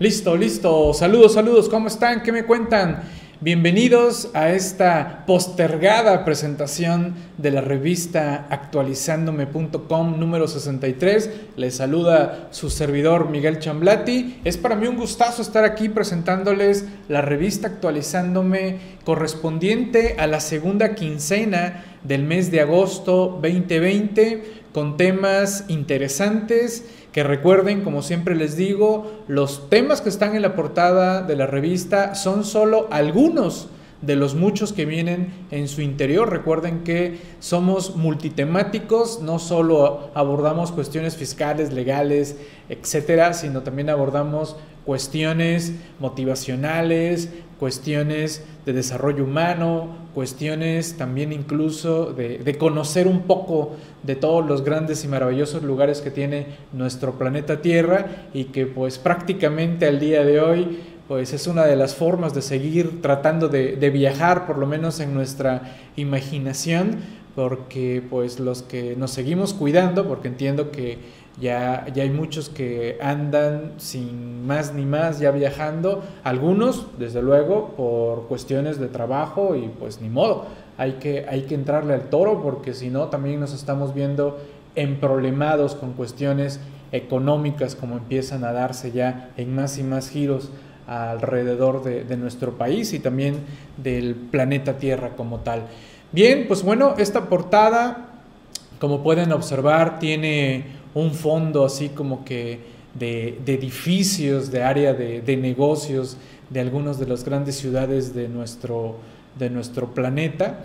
Listo, listo. Saludos, saludos. ¿Cómo están? ¿Qué me cuentan? Bienvenidos a esta postergada presentación de la revista actualizándome.com número 63. Les saluda su servidor Miguel Chamblati. Es para mí un gustazo estar aquí presentándoles la revista actualizándome correspondiente a la segunda quincena del mes de agosto 2020 con temas interesantes que recuerden, como siempre les digo, los temas que están en la portada de la revista son solo algunos de los muchos que vienen en su interior. Recuerden que somos multitemáticos, no solo abordamos cuestiones fiscales, legales, etcétera, sino también abordamos cuestiones motivacionales, cuestiones de desarrollo humano, cuestiones también incluso de, conocer un poco de todos los grandes y maravillosos lugares que tiene nuestro planeta Tierra y que pues prácticamente al día de hoy pues es una de las formas de seguir tratando de, de viajar por lo menos en nuestra imaginación porque pues los que nos seguimos cuidando porque entiendo que ya, ya hay muchos que andan sin más ni más ya viajando, algunos desde luego por cuestiones de trabajo y pues ni modo, hay que, hay que entrarle al toro porque si no también nos estamos viendo emproblemados con cuestiones económicas como empiezan a darse ya en más y más giros alrededor de, de, nuestro país y también del planeta Tierra como tal. Bien, pues bueno, esta portada, como pueden observar, tiene un fondo así como que de, edificios, de área de, negocios de algunas de las grandes ciudades de nuestro, de nuestro planeta.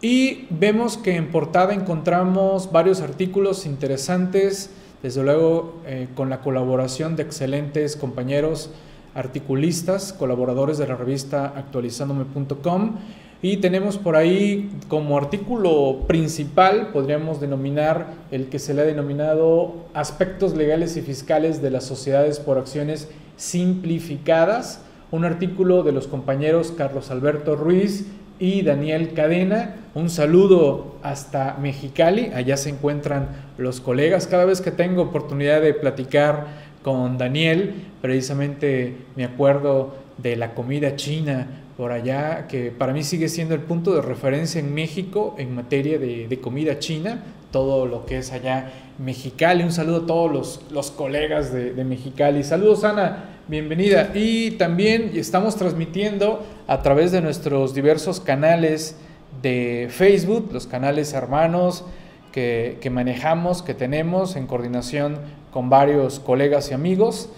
Y vemos que en portada encontramos varios artículos interesantes, desde luego eh, con la colaboración de excelentes compañeros articulistas, colaboradores de la revista actualizándome.com y tenemos por ahí como artículo principal, podríamos denominar el que se le ha denominado aspectos legales y fiscales de las sociedades por acciones simplificadas, un artículo de los compañeros Carlos Alberto Ruiz y Daniel Cadena. Un saludo hasta Mexicali, allá se encuentran los colegas. Cada vez que tengo oportunidad de platicar con Daniel, precisamente me acuerdo de la comida china por allá, que para mí sigue siendo el punto de referencia en México en materia de, comida china, todo lo que es allá Mexicali. Un saludo a todos los, los colegas de, de, Mexicali. Saludos Ana, bienvenida. Y también estamos transmitiendo a través de nuestros diversos canales de Facebook, los canales hermanos que, que manejamos, que tenemos en coordinación con varios colegas y amigos.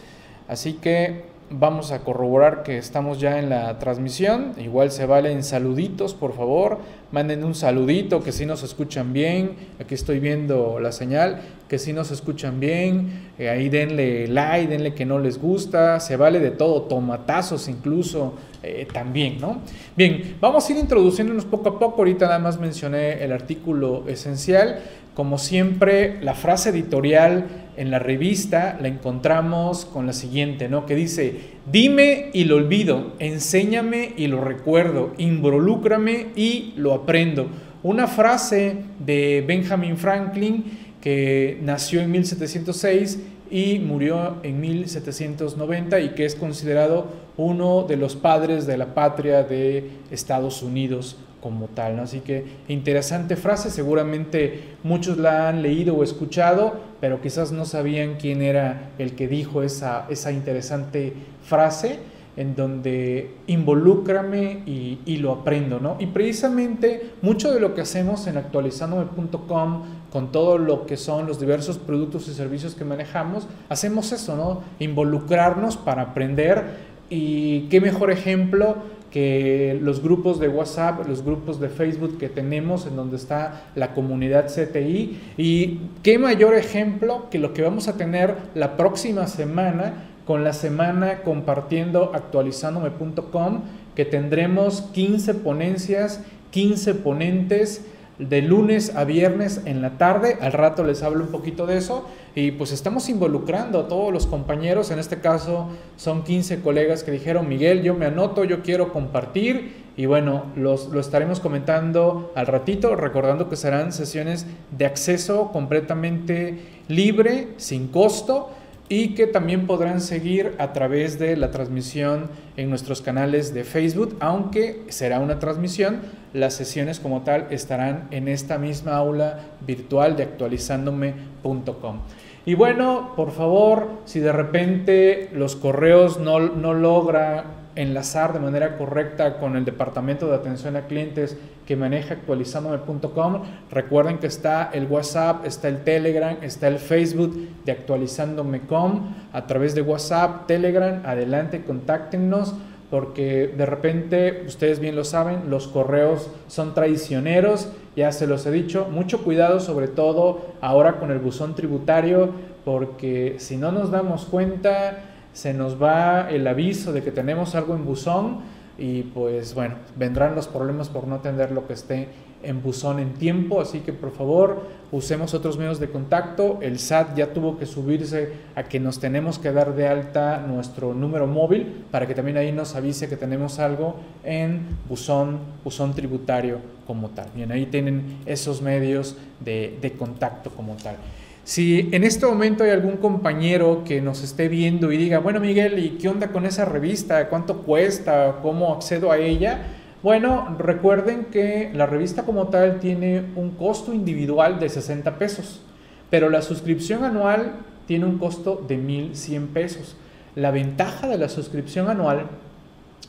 Así que vamos a corroborar que estamos ya en la transmisión. Igual se valen saluditos, por favor. Manden un saludito, que si nos escuchan bien. Aquí estoy viendo la señal, que si nos escuchan bien. Eh, ahí denle like, denle que no les gusta. Se vale de todo, tomatazos incluso eh, también, ¿no? Bien, vamos a ir introduciéndonos poco a poco. Ahorita nada más mencioné el artículo esencial. Como siempre, la frase editorial en la revista la encontramos con la siguiente, ¿no? Que dice, dime y lo olvido, enséñame y lo recuerdo, involúcrame y lo aprendo. Una frase de Benjamin Franklin que nació en 1706 y murió en 1790 y que es considerado uno de los padres de la patria de Estados Unidos como tal. ¿no? Así que interesante frase, seguramente muchos la han leído o escuchado, pero quizás no sabían quién era el que dijo esa, esa interesante frase en donde involúcrame y, y, lo aprendo, ¿no? Y precisamente mucho de lo que hacemos en actualizandome.com con todo lo que son los diversos productos y servicios que manejamos, hacemos eso, ¿no? Involucrarnos para aprender y qué mejor ejemplo que los grupos de WhatsApp, los grupos de Facebook que tenemos en donde está la comunidad CTI y qué mayor ejemplo que lo que vamos a tener la próxima semana con la semana compartiendo actualizándome.com que tendremos 15 ponencias, 15 ponentes de lunes a viernes en la tarde. Al rato les hablo un poquito de eso. Y pues estamos involucrando a todos los compañeros. En este caso son 15 colegas que dijeron, Miguel, yo me anoto, yo quiero compartir. Y bueno, los, lo estaremos comentando al ratito, recordando que serán sesiones de acceso completamente libre, sin costo y que también podrán seguir a través de la transmisión en nuestros canales de Facebook, aunque será una transmisión, las sesiones como tal estarán en esta misma aula virtual de actualizándome.com. Y bueno, por favor, si de repente los correos no, no logra enlazar de manera correcta con el departamento de atención a clientes que maneja actualizándome.com. Recuerden que está el WhatsApp, está el Telegram, está el Facebook de actualizándome.com. A través de WhatsApp, Telegram, adelante, contáctenos porque de repente, ustedes bien lo saben, los correos son traicioneros, ya se los he dicho, mucho cuidado sobre todo ahora con el buzón tributario, porque si no nos damos cuenta, se nos va el aviso de que tenemos algo en buzón y pues bueno, vendrán los problemas por no atender lo que esté en buzón en tiempo, así que por favor usemos otros medios de contacto. El SAT ya tuvo que subirse a que nos tenemos que dar de alta nuestro número móvil para que también ahí nos avise que tenemos algo en buzón, buzón tributario como tal. Bien, ahí tienen esos medios de, de contacto como tal. Si en este momento hay algún compañero que nos esté viendo y diga, bueno Miguel, ¿y qué onda con esa revista? ¿Cuánto cuesta? ¿Cómo accedo a ella? Bueno, recuerden que la revista como tal tiene un costo individual de 60 pesos, pero la suscripción anual tiene un costo de 1.100 pesos. La ventaja de la suscripción anual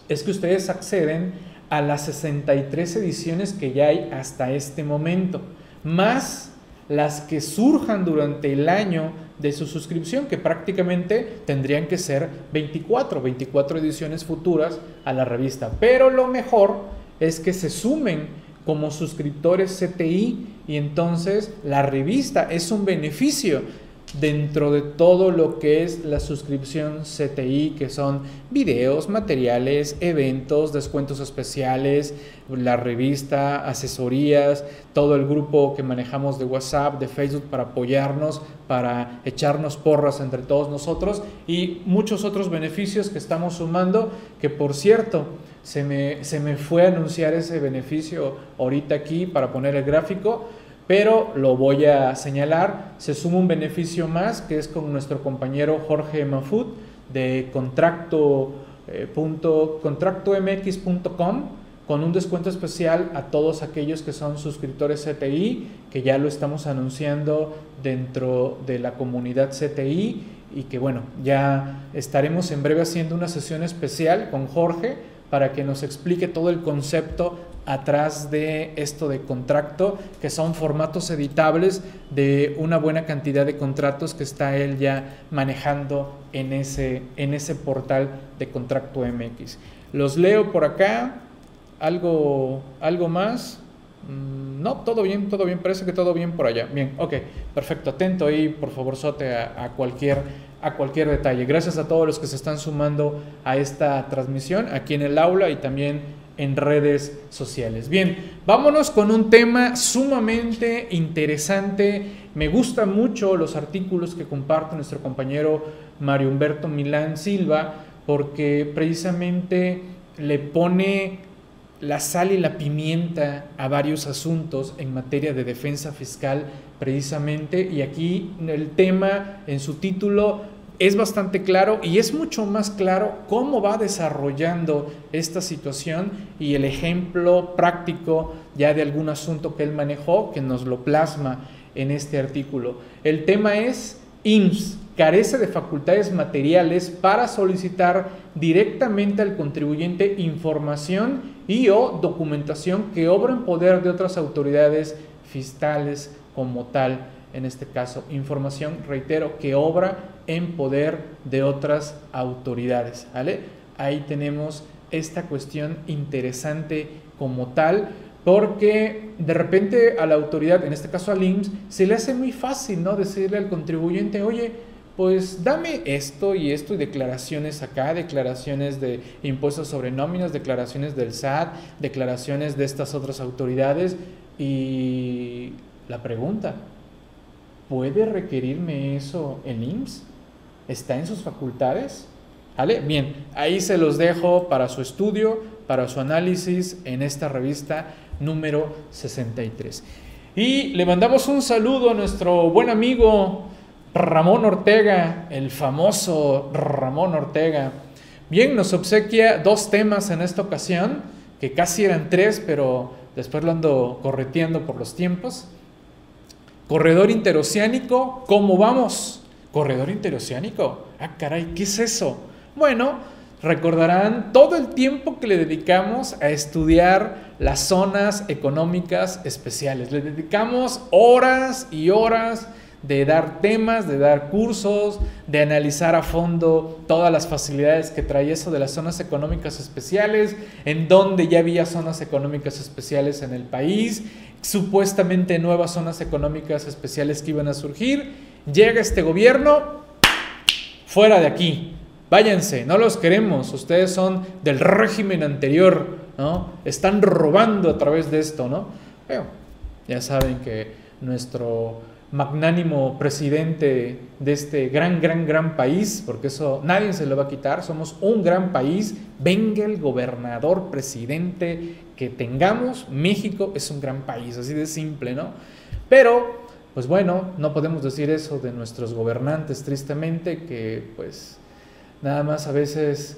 es que ustedes acceden a las 63 ediciones que ya hay hasta este momento, más las que surjan durante el año de su suscripción, que prácticamente tendrían que ser 24, 24 ediciones futuras a la revista. Pero lo mejor es que se sumen como suscriptores CTI y entonces la revista es un beneficio dentro de todo lo que es la suscripción CTI, que son videos, materiales, eventos, descuentos especiales, la revista, asesorías, todo el grupo que manejamos de WhatsApp, de Facebook para apoyarnos, para echarnos porras entre todos nosotros y muchos otros beneficios que estamos sumando, que por cierto, se me, se me fue a anunciar ese beneficio ahorita aquí para poner el gráfico pero lo voy a señalar, se suma un beneficio más que es con nuestro compañero Jorge Mafut de contracto, eh, contractomx.com con un descuento especial a todos aquellos que son suscriptores CTI, que ya lo estamos anunciando dentro de la comunidad CTI y que bueno, ya estaremos en breve haciendo una sesión especial con Jorge para que nos explique todo el concepto atrás de esto de contrato, que son formatos editables de una buena cantidad de contratos que está él ya manejando en ese, en ese portal de Contrato MX. Los leo por acá. ¿Algo, algo más? Mm, no, todo bien, todo bien, parece que todo bien por allá. Bien, ok, perfecto, atento ahí, por favor, Sote, a, a, cualquier, a cualquier detalle. Gracias a todos los que se están sumando a esta transmisión aquí en el aula y también en redes sociales. Bien, vámonos con un tema sumamente interesante. Me gustan mucho los artículos que comparte nuestro compañero Mario Humberto Milán Silva porque precisamente le pone la sal y la pimienta a varios asuntos en materia de defensa fiscal precisamente y aquí el tema en su título es bastante claro y es mucho más claro cómo va desarrollando esta situación y el ejemplo práctico ya de algún asunto que él manejó que nos lo plasma en este artículo. El tema es IMSS carece de facultades materiales para solicitar directamente al contribuyente información y o documentación que obra en poder de otras autoridades fiscales como tal en este caso, información, reitero, que obra en poder de otras autoridades. ¿vale? Ahí tenemos esta cuestión interesante como tal, porque de repente a la autoridad, en este caso al IMSS, se le hace muy fácil ¿no? decirle al contribuyente, oye, pues dame esto y esto y declaraciones acá, declaraciones de impuestos sobre nóminas, declaraciones del SAT, declaraciones de estas otras autoridades y la pregunta, ¿Puede requerirme eso el IMSS? ¿Está en sus facultades? ¿Vale? Bien, ahí se los dejo para su estudio, para su análisis en esta revista número 63. Y le mandamos un saludo a nuestro buen amigo Ramón Ortega, el famoso Ramón Ortega. Bien, nos obsequia dos temas en esta ocasión, que casi eran tres, pero después lo ando correteando por los tiempos. Corredor interoceánico, ¿cómo vamos? Corredor interoceánico. Ah, caray, ¿qué es eso? Bueno, recordarán todo el tiempo que le dedicamos a estudiar las zonas económicas especiales. Le dedicamos horas y horas de dar temas, de dar cursos, de analizar a fondo todas las facilidades que trae eso de las zonas económicas especiales, en donde ya había zonas económicas especiales en el país, supuestamente nuevas zonas económicas especiales que iban a surgir. Llega este gobierno, fuera de aquí, váyanse, no los queremos, ustedes son del régimen anterior, ¿no? Están robando a través de esto, ¿no? Pero ya saben que nuestro magnánimo presidente de este gran, gran, gran país, porque eso nadie se lo va a quitar, somos un gran país, venga el gobernador, presidente que tengamos, México es un gran país, así de simple, ¿no? Pero, pues bueno, no podemos decir eso de nuestros gobernantes, tristemente, que pues nada más a veces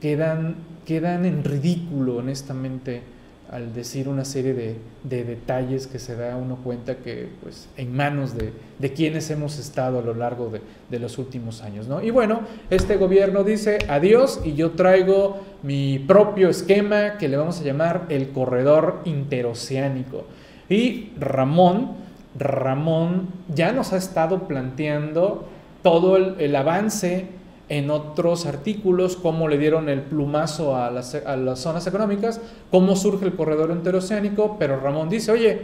quedan, quedan en ridículo, honestamente al decir una serie de, detalles que se da uno cuenta que pues en manos de, quienes hemos estado a lo largo de, los últimos años. ¿no? Y bueno, este gobierno dice adiós y yo traigo mi propio esquema que le vamos a llamar el corredor interoceánico. Y Ramón, Ramón ya nos ha estado planteando todo el avance en otros artículos, cómo le dieron el plumazo a las, zonas económicas, cómo surge el corredor interoceánico, pero Ramón dice, oye,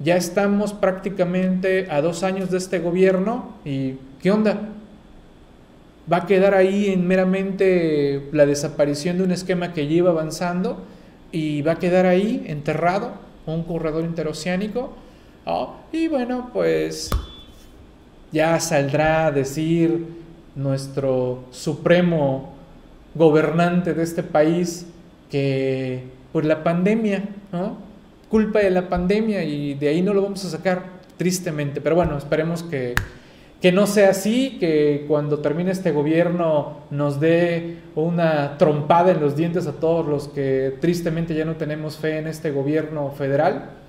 ya estamos prácticamente a dos años de este gobierno y ¿qué onda? ¿Va a quedar ahí en meramente la desaparición de un esquema que lleva avanzando y va a quedar ahí enterrado un corredor interoceánico? Y bueno, pues ya saldrá a decir nuestro supremo gobernante de este país que por la pandemia. Culpa de la pandemia y de ahí no lo vamos a sacar, tristemente. Pero bueno, esperemos que, que no sea así, que cuando termine este gobierno nos dé una trompada en los dientes a todos los que tristemente ya no tenemos fe en este gobierno federal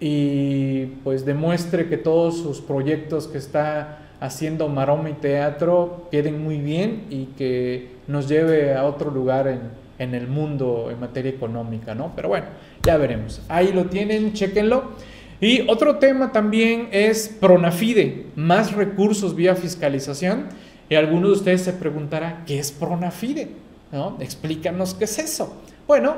y pues demuestre que todos sus proyectos que está haciendo maroma y teatro queden muy bien y que nos lleve a otro lugar en, el mundo en materia económica, ¿no? Pero bueno, ya veremos. Ahí lo tienen, chéquenlo. Y otro tema también es Pronafide, más recursos vía fiscalización. Y alguno de ustedes se preguntará, ¿qué es Pronafide? ¿No? Explícanos qué es eso. Bueno,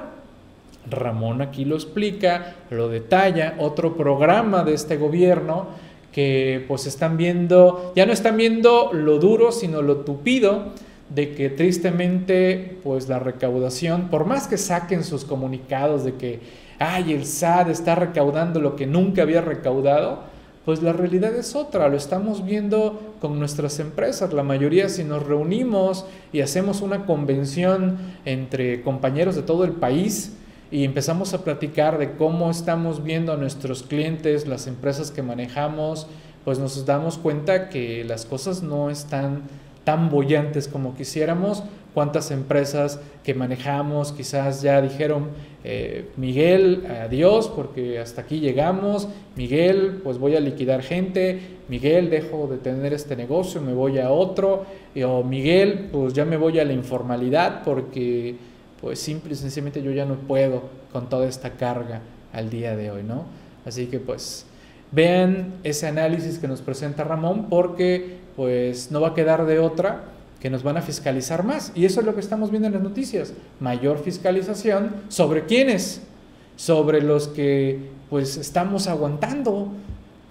Ramón aquí lo explica, lo detalla, otro programa de este gobierno que pues están viendo, ya no están viendo lo duro, sino lo tupido de que tristemente pues la recaudación, por más que saquen sus comunicados de que, ay, el SAT está recaudando lo que nunca había recaudado, pues la realidad es otra, lo estamos viendo con nuestras empresas, la mayoría si nos reunimos y hacemos una convención entre compañeros de todo el país, y empezamos a platicar de cómo estamos viendo a nuestros clientes, las empresas que manejamos, pues nos damos cuenta que las cosas no están tan bollantes como quisiéramos. Cuántas empresas que manejamos quizás ya dijeron, eh, Miguel, adiós, porque hasta aquí llegamos. Miguel, pues voy a liquidar gente. Miguel, dejo de tener este negocio, me voy a otro. o Miguel, pues ya me voy a la informalidad porque pues simple y sencillamente yo ya no puedo con toda esta carga al día de hoy, ¿no? Así que pues vean ese análisis que nos presenta Ramón porque pues no va a quedar de otra que nos van a fiscalizar más. Y eso es lo que estamos viendo en las noticias. Mayor fiscalización sobre quiénes, sobre los que pues estamos aguantando,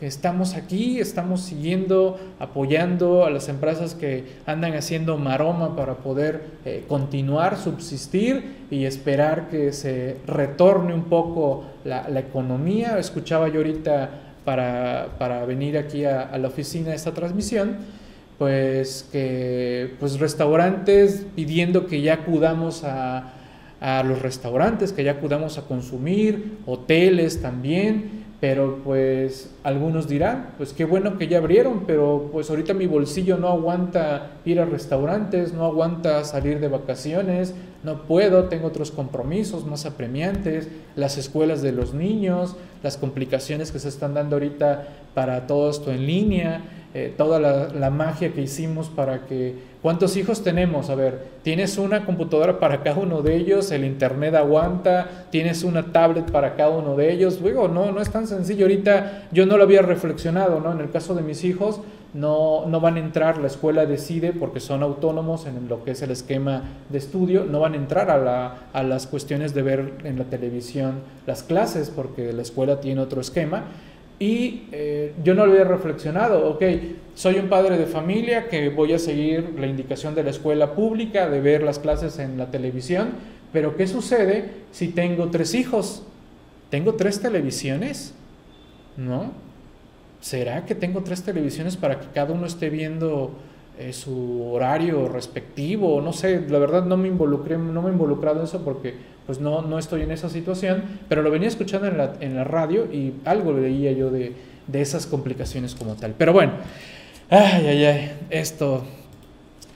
estamos aquí, estamos siguiendo, apoyando a las empresas que andan haciendo maroma para poder eh, continuar, subsistir y esperar que se retorne un poco la, economía. Escuchaba yo ahorita para, venir aquí a, la oficina de esta transmisión, pues que pues restaurantes pidiendo que ya acudamos a, a los restaurantes, que ya acudamos a consumir, hoteles también, Pero pues algunos dirán, pues qué bueno que ya abrieron, pero pues ahorita mi bolsillo no aguanta ir a restaurantes, no aguanta salir de vacaciones, no puedo, tengo otros compromisos más apremiantes, las escuelas de los niños, las complicaciones que se están dando ahorita para todo esto en línea, eh, toda la, magia que hicimos para que... ¿Cuántos hijos tenemos? A ver, tienes una computadora para cada uno de ellos, el internet aguanta, tienes una tablet para cada uno de ellos. Luego, no, no es tan sencillo. Ahorita yo no lo había reflexionado, ¿no? En el caso de mis hijos, no, no van a entrar, la escuela decide, porque son autónomos en lo que es el esquema de estudio, no van a entrar a, la, a las cuestiones de ver en la televisión las clases, porque la escuela tiene otro esquema. Y eh, yo no lo había reflexionado, ok, soy un padre de familia que voy a seguir la indicación de la escuela pública, de ver las clases en la televisión, pero ¿qué sucede si tengo tres hijos? ¿Tengo tres televisiones? ¿No? ¿Será que tengo tres televisiones para que cada uno esté viendo eh, su horario respectivo? No sé, la verdad no me involucré, no me he involucrado en eso porque pues no, no estoy en esa situación, pero lo venía escuchando en la, en la radio y algo leía yo de, de esas complicaciones como tal. Pero bueno, ay, ay, ay, esto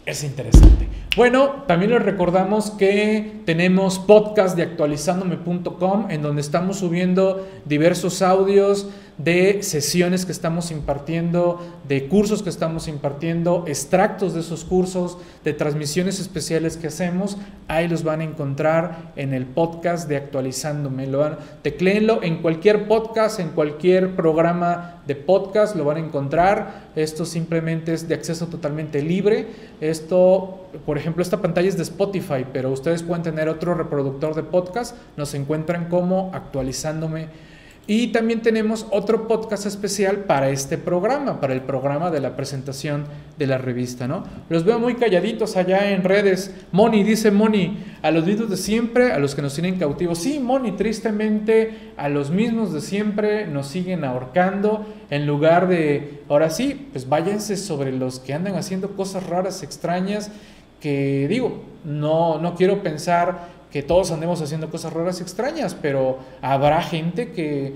es interesante. Bueno, también les recordamos que tenemos podcast de actualizandome.com en donde estamos subiendo diversos audios de sesiones que estamos impartiendo, de cursos que estamos impartiendo, extractos de esos cursos, de transmisiones especiales que hacemos. Ahí los van a encontrar en el podcast de Actualizándome. Lo van, tecleenlo en cualquier podcast, en cualquier programa de podcast, lo van a encontrar. Esto simplemente es de acceso totalmente libre. Esto, por ejemplo, esta pantalla es de Spotify, pero ustedes pueden tener otro reproductor de podcast. Nos encuentran como Actualizándome y también tenemos otro podcast especial para este programa, para el programa de la presentación de la revista, ¿no? Los veo muy calladitos allá en redes. Moni, dice Moni, a los mismos de siempre, a los que nos tienen cautivos. Sí, Moni, tristemente, a los mismos de siempre nos siguen ahorcando. En lugar de, ahora sí, pues váyanse sobre los que andan haciendo cosas raras, extrañas, que digo, no, no quiero pensar que todos andemos haciendo cosas raras y extrañas, pero habrá gente que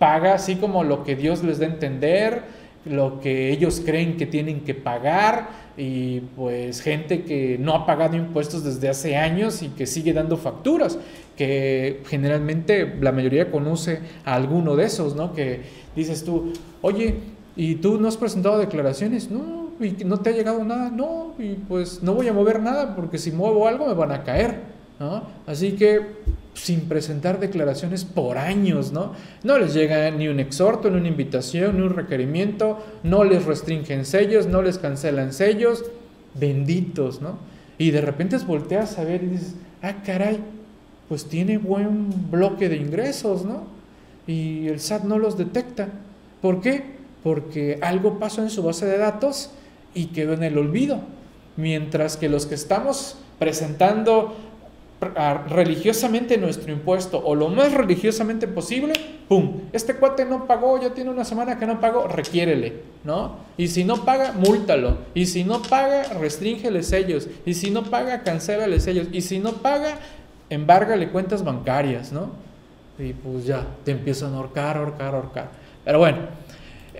paga así como lo que Dios les da a entender, lo que ellos creen que tienen que pagar y pues gente que no ha pagado impuestos desde hace años y que sigue dando facturas, que generalmente la mayoría conoce a alguno de esos, ¿no? Que dices tú, oye, ¿y tú no has presentado declaraciones? No, y no te ha llegado nada, no, y pues no voy a mover nada porque si muevo algo me van a caer. Así que sin presentar declaraciones por años, ¿no? No les llega ni un exhorto, ni una invitación, ni un requerimiento, no les restringen sellos, no les cancelan sellos, benditos, ¿no? Y de repente volteas a ver y dices, ah, caray, pues tiene buen bloque de ingresos, ¿no? Y el SAT no los detecta. ¿Por qué? Porque algo pasó en su base de datos y quedó en el olvido. Mientras que los que estamos presentando religiosamente nuestro impuesto o lo más religiosamente posible, ¡pum! Este cuate no pagó, ya tiene una semana que no pagó, requiérele, ¿no? Y si no paga, múltalo. Y si no paga, restríngele sellos. Y si no paga, cancélale sellos. Y si no paga, embárgale cuentas bancarias, ¿no? Y pues ya, te empiezan a ahorcar, ahorcar, ahorcar. Pero bueno,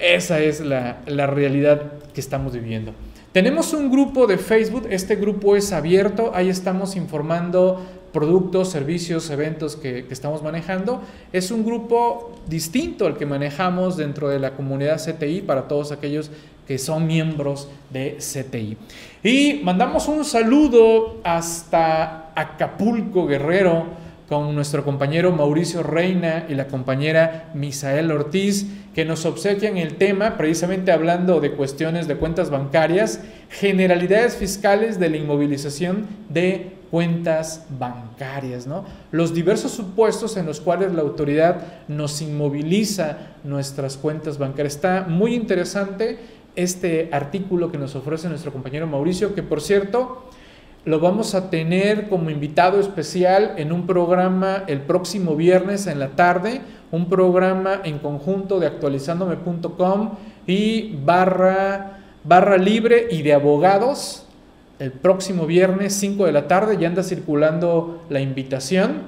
esa es la, la realidad que estamos viviendo. Tenemos un grupo de Facebook, este grupo es abierto, ahí estamos informando productos, servicios, eventos que, estamos manejando. Es un grupo distinto al que manejamos dentro de la comunidad CTI para todos aquellos que son miembros de CTI. Y mandamos un saludo hasta Acapulco Guerrero con nuestro compañero Mauricio Reina y la compañera Misael Ortiz, que nos obsequian el tema, precisamente hablando de cuestiones de cuentas bancarias, generalidades fiscales de la inmovilización de cuentas bancarias, ¿no? Los diversos supuestos en los cuales la autoridad nos inmoviliza nuestras cuentas bancarias. Está muy interesante este artículo que nos ofrece nuestro compañero Mauricio, que por cierto, lo vamos a tener como invitado especial en un programa el próximo viernes en la tarde, un programa en conjunto de actualizandome.com y barra, barra libre y de abogados. El próximo viernes 5 de la tarde ya anda circulando la invitación.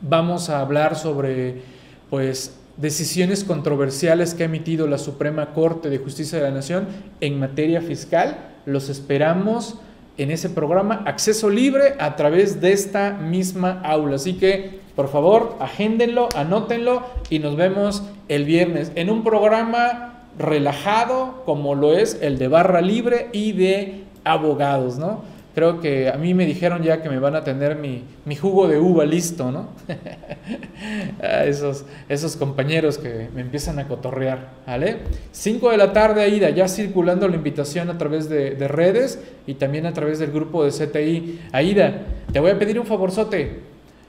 Vamos a hablar sobre pues decisiones controversiales que ha emitido la Suprema Corte de Justicia de la Nación en materia fiscal. Los esperamos en ese programa Acceso Libre a través de esta misma aula. Así que, por favor, agéndenlo, anótenlo y nos vemos el viernes en un programa relajado como lo es el de Barra Libre y de abogados, ¿no? Creo que a mí me dijeron ya que me van a tener mi, jugo de uva listo, ¿no? esos, esos compañeros que me empiezan a cotorrear, ¿vale? 5 de la tarde, Aida, ya circulando la invitación a través de, de, redes y también a través del grupo de CTI. Aida, te voy a pedir un favorzote.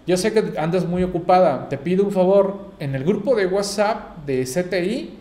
Yo sé que andas muy ocupada, te pido un favor, en el grupo de WhatsApp de CTI,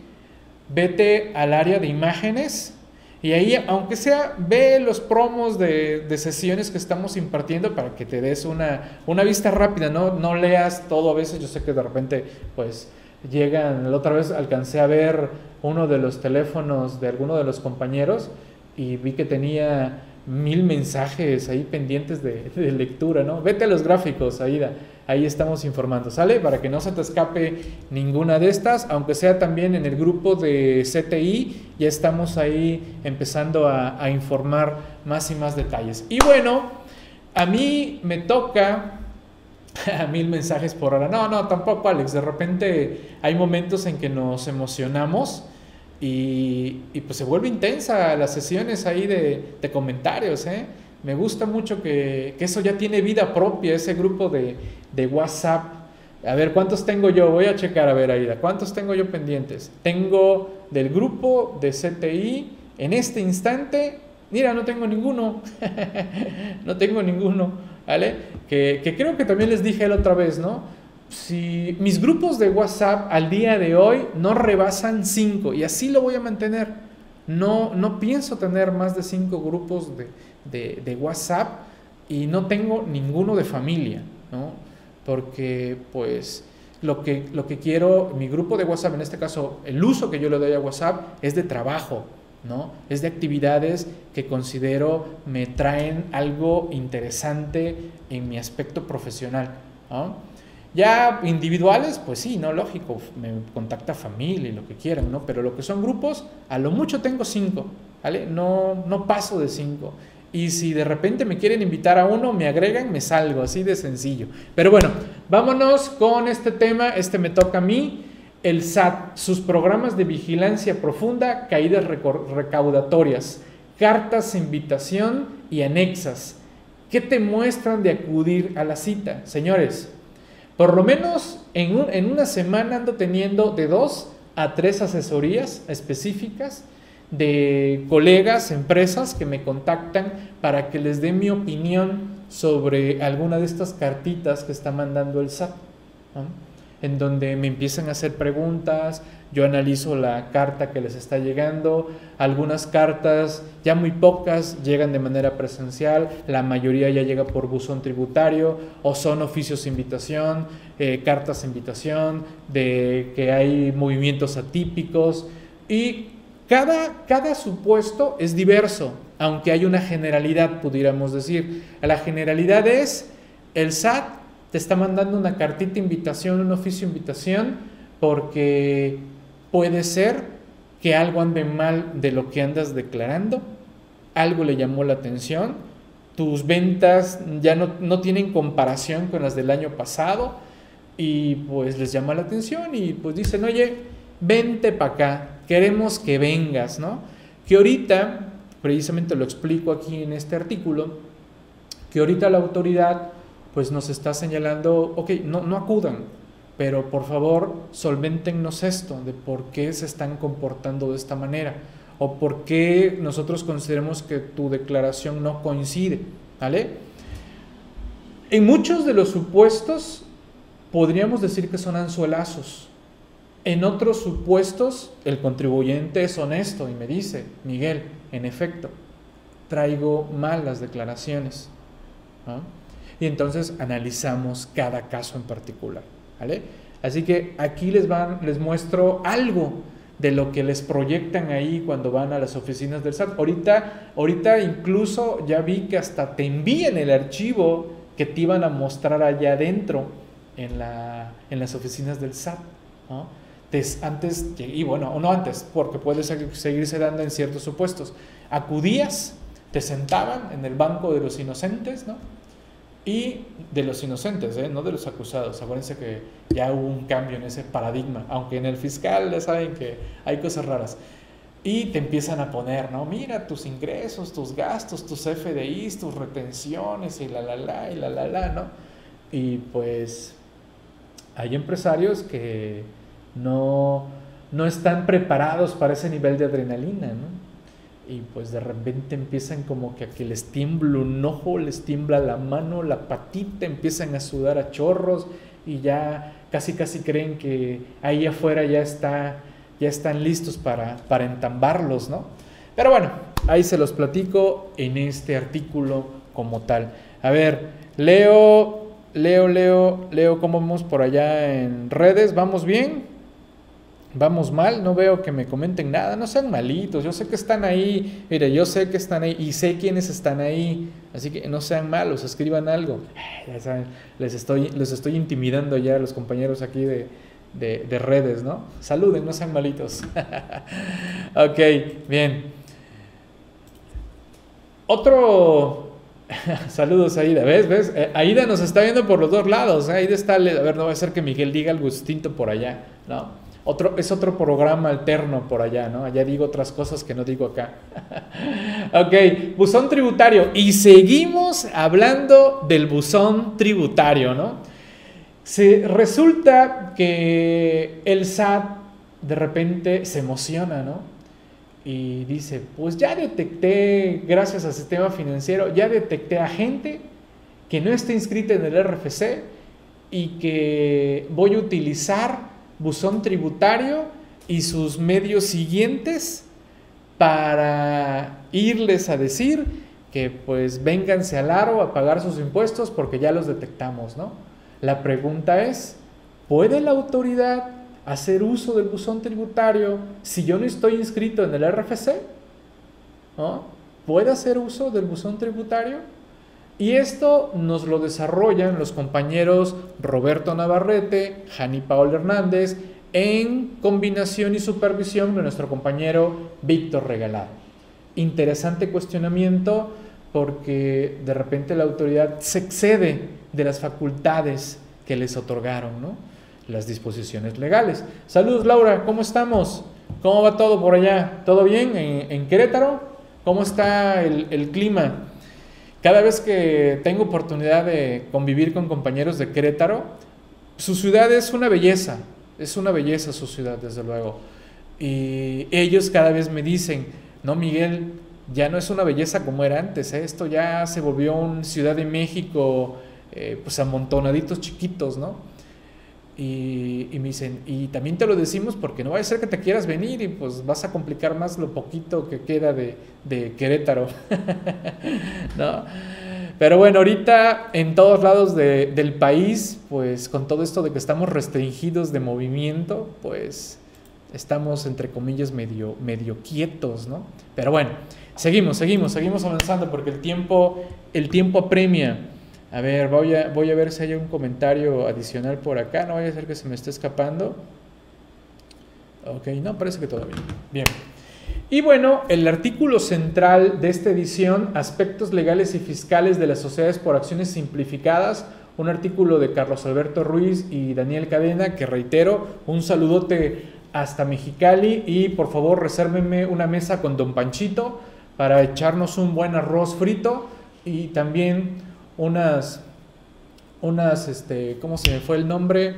vete al área de imágenes y ahí, aunque sea, ve los promos de, sesiones que estamos impartiendo para que te des una, una vista rápida, ¿no? No leas todo a veces, yo sé que de repente, pues, llegan, la otra vez alcancé a ver uno de los teléfonos de alguno de los compañeros y vi que tenía mil mensajes ahí pendientes de, lectura, ¿no? Vete a los gráficos, Aida, ahí estamos informando, ¿sale? Para que no se te escape ninguna de estas, aunque sea también en el grupo de CTI, ya estamos ahí empezando a, informar más y más detalles. Y bueno, a mí me toca a mil mensajes por hora. No, no, tampoco, Alex. De repente hay momentos en que nos emocionamos y, pues se vuelve intensa las sesiones ahí de, comentarios. ¿eh? Me gusta mucho que, eso ya tiene vida propia, ese grupo de, WhatsApp. A ver, ¿cuántos tengo yo? Voy a checar, a ver, Aida, ¿cuántos tengo yo pendientes? Tengo del grupo de CTI, en este instante, mira, no tengo ninguno, no tengo ninguno, ¿vale? Que, creo que también les dije la otra vez, ¿no? si mis grupos de WhatsApp al día de hoy no rebasan 5 y así lo voy a mantener. No, no pienso tener más de 5 grupos de, de, WhatsApp y no tengo ninguno de familia, ¿no? Porque pues lo que, lo que quiero, mi grupo de WhatsApp, en este caso, el uso que yo le doy a WhatsApp es de trabajo, ¿no? Es de actividades que considero me traen algo interesante en mi aspecto profesional. Ya individuales, pues sí, no, lógico, me contacta familia y lo que quieran, ¿no? Pero lo que son grupos, a lo mucho tengo cinco, ¿vale? No, no paso de cinco. Y si de repente me quieren invitar a uno, me agregan, me salgo, así de sencillo. Pero bueno, vámonos con este tema, este me toca a mí. El SAT, sus programas de vigilancia profunda, caídas recaudatorias, cartas, invitación y anexas. ¿Qué te muestran de acudir a la cita? Señores, por lo menos en, una semana ando teniendo de dos a tres asesorías específicas de colegas, empresas que me contactan para que les dé mi opinión sobre alguna de estas cartitas que está mandando el SAT en donde me empiezan a hacer preguntas, yo analizo la carta que les está llegando, algunas cartas, ya muy pocas, llegan de manera presencial, la mayoría ya llega por buzón tributario o son oficios de invitación, eh, cartas de invitación, de que hay movimientos atípicos y cada, cada supuesto es diverso, aunque hay una generalidad, pudiéramos decir. La generalidad es el SAT te está mandando una cartita invitación, un oficio invitación, porque puede ser que algo ande mal de lo que andas declarando, algo le llamó la atención, tus ventas ya no, no tienen comparación con las del año pasado y pues les llama la atención y pues dicen, oye, vente para acá, queremos que vengas, ¿no? Que ahorita, precisamente lo explico aquí en este artículo, que ahorita la autoridad pues nos está señalando, ok, no, acudan, pero por favor solventennos esto de por qué se están comportando de esta manera o por qué nosotros consideramos que tu declaración no coincide, ¿vale? En muchos de los supuestos podríamos decir que son anzuelazos. En otros supuestos el contribuyente es honesto y me dice, Miguel, en efecto, traigo mal las declaraciones. ¿no? y entonces analizamos cada caso en particular. ¿vale? Así que aquí les, van, les muestro algo de lo que les proyectan ahí cuando van a las oficinas del SAT. Ahorita, ahorita incluso ya vi que hasta te envían el archivo que te iban a mostrar allá adentro en, la, en las oficinas del SAT. Antes, y bueno, no antes, porque puede seguirse dando en ciertos supuestos, acudías, te sentaban en el banco de los inocentes, ¿no? Y de los inocentes, ¿eh? no de los acusados. Acuérdense que ya hubo un cambio en ese paradigma, aunque en el fiscal ya saben que hay cosas raras. Y te empiezan a poner, ¿no? Mira tus ingresos, tus gastos, tus FDIs, tus retenciones y la, la, la, y la, la, la, ¿no? Y pues hay empresarios que no, no están preparados para ese nivel de adrenalina, ¿no? Y pues de repente empiezan como que a que les tiembla un ojo, les tiembla la mano, la patita, empiezan a sudar a chorros y ya casi casi creen que ahí afuera ya está ya están listos para, para entambarlos, ¿no? Pero bueno, ahí se los platico en este artículo como tal. A ver, leo, leo, leo, leo cómo vamos por allá en redes. ¿Vamos bien? Vamos mal, no veo que me comenten nada, no sean malitos, yo sé que están ahí, mire, yo sé que están ahí y sé quiénes están ahí, así que no sean malos, escriban algo. Ya saben, les estoy, les estoy intimidando ya a los compañeros aquí de, de redes, ¿no? Saluden, no sean malitos. ok, bien. Otro... Saludos Aida, ¿ves? ¿ves? Eh, Aida nos está viendo por los dos lados, ¿eh? Aida está, a ver, no va a ser que Miguel diga algo distinto por allá, ¿no? Es otro programa alterno por allá, ¿no? Allá digo otras cosas que no digo acá. ok, buzón tributario. Y seguimos hablando del buzón tributario, ¿no? Se, resulta que el SAT de repente se emociona, ¿no? Y dice, pues ya detecté, gracias al sistema financiero, ya detecté a gente que no está inscrita en el RFC y que voy a utilizar buzón tributario y sus medios siguientes para irles a decir que pues vénganse al aro a pagar sus impuestos porque ya los detectamos, ¿no? La pregunta es, ¿puede la autoridad hacer uso del buzón tributario si yo no estoy inscrito en el RFC? ¿Puede hacer uso del buzón tributario? Y esto nos lo desarrollan los compañeros Roberto Navarrete, Jani Paul Hernández, en combinación y supervisión de nuestro compañero Víctor Regalado. Interesante cuestionamiento porque de repente la autoridad se excede de las facultades que les otorgaron, ¿no? las disposiciones legales. Saludos Laura, ¿cómo estamos? ¿Cómo va todo por allá? ¿Todo bien en, Querétaro? ¿Cómo está el, el clima? Cada vez que tengo oportunidad de convivir con compañeros de Querétaro, su ciudad es una belleza, es una belleza su ciudad, desde luego. Y ellos cada vez me dicen, no, Miguel, ya no es una belleza como era antes, ¿eh? esto ya se volvió un Ciudad de México, eh, pues amontonaditos chiquitos, ¿no? Y, me dicen, y también te lo decimos porque no va a ser que te quieras venir y pues vas a complicar más lo poquito que queda de, de Querétaro. ¿No? Pero bueno, ahorita en todos lados de, del país, pues con todo esto de que estamos restringidos de movimiento, pues estamos entre comillas medio, medio quietos, ¿no? Pero bueno, seguimos, seguimos, seguimos avanzando porque el tiempo, el tiempo apremia. A ver, voy a, voy a ver si hay un comentario adicional por acá. No vaya a ser que se me esté escapando. Ok, no, parece que todo bien. Bien. Y bueno, el artículo central de esta edición, Aspectos legales y fiscales de las sociedades por acciones simplificadas, un artículo de Carlos Alberto Ruiz y Daniel Cadena, que reitero, un saludote hasta Mexicali y por favor resérvenme una mesa con Don Panchito para echarnos un buen arroz frito y también unas, unas, este, ¿cómo se me fue el nombre?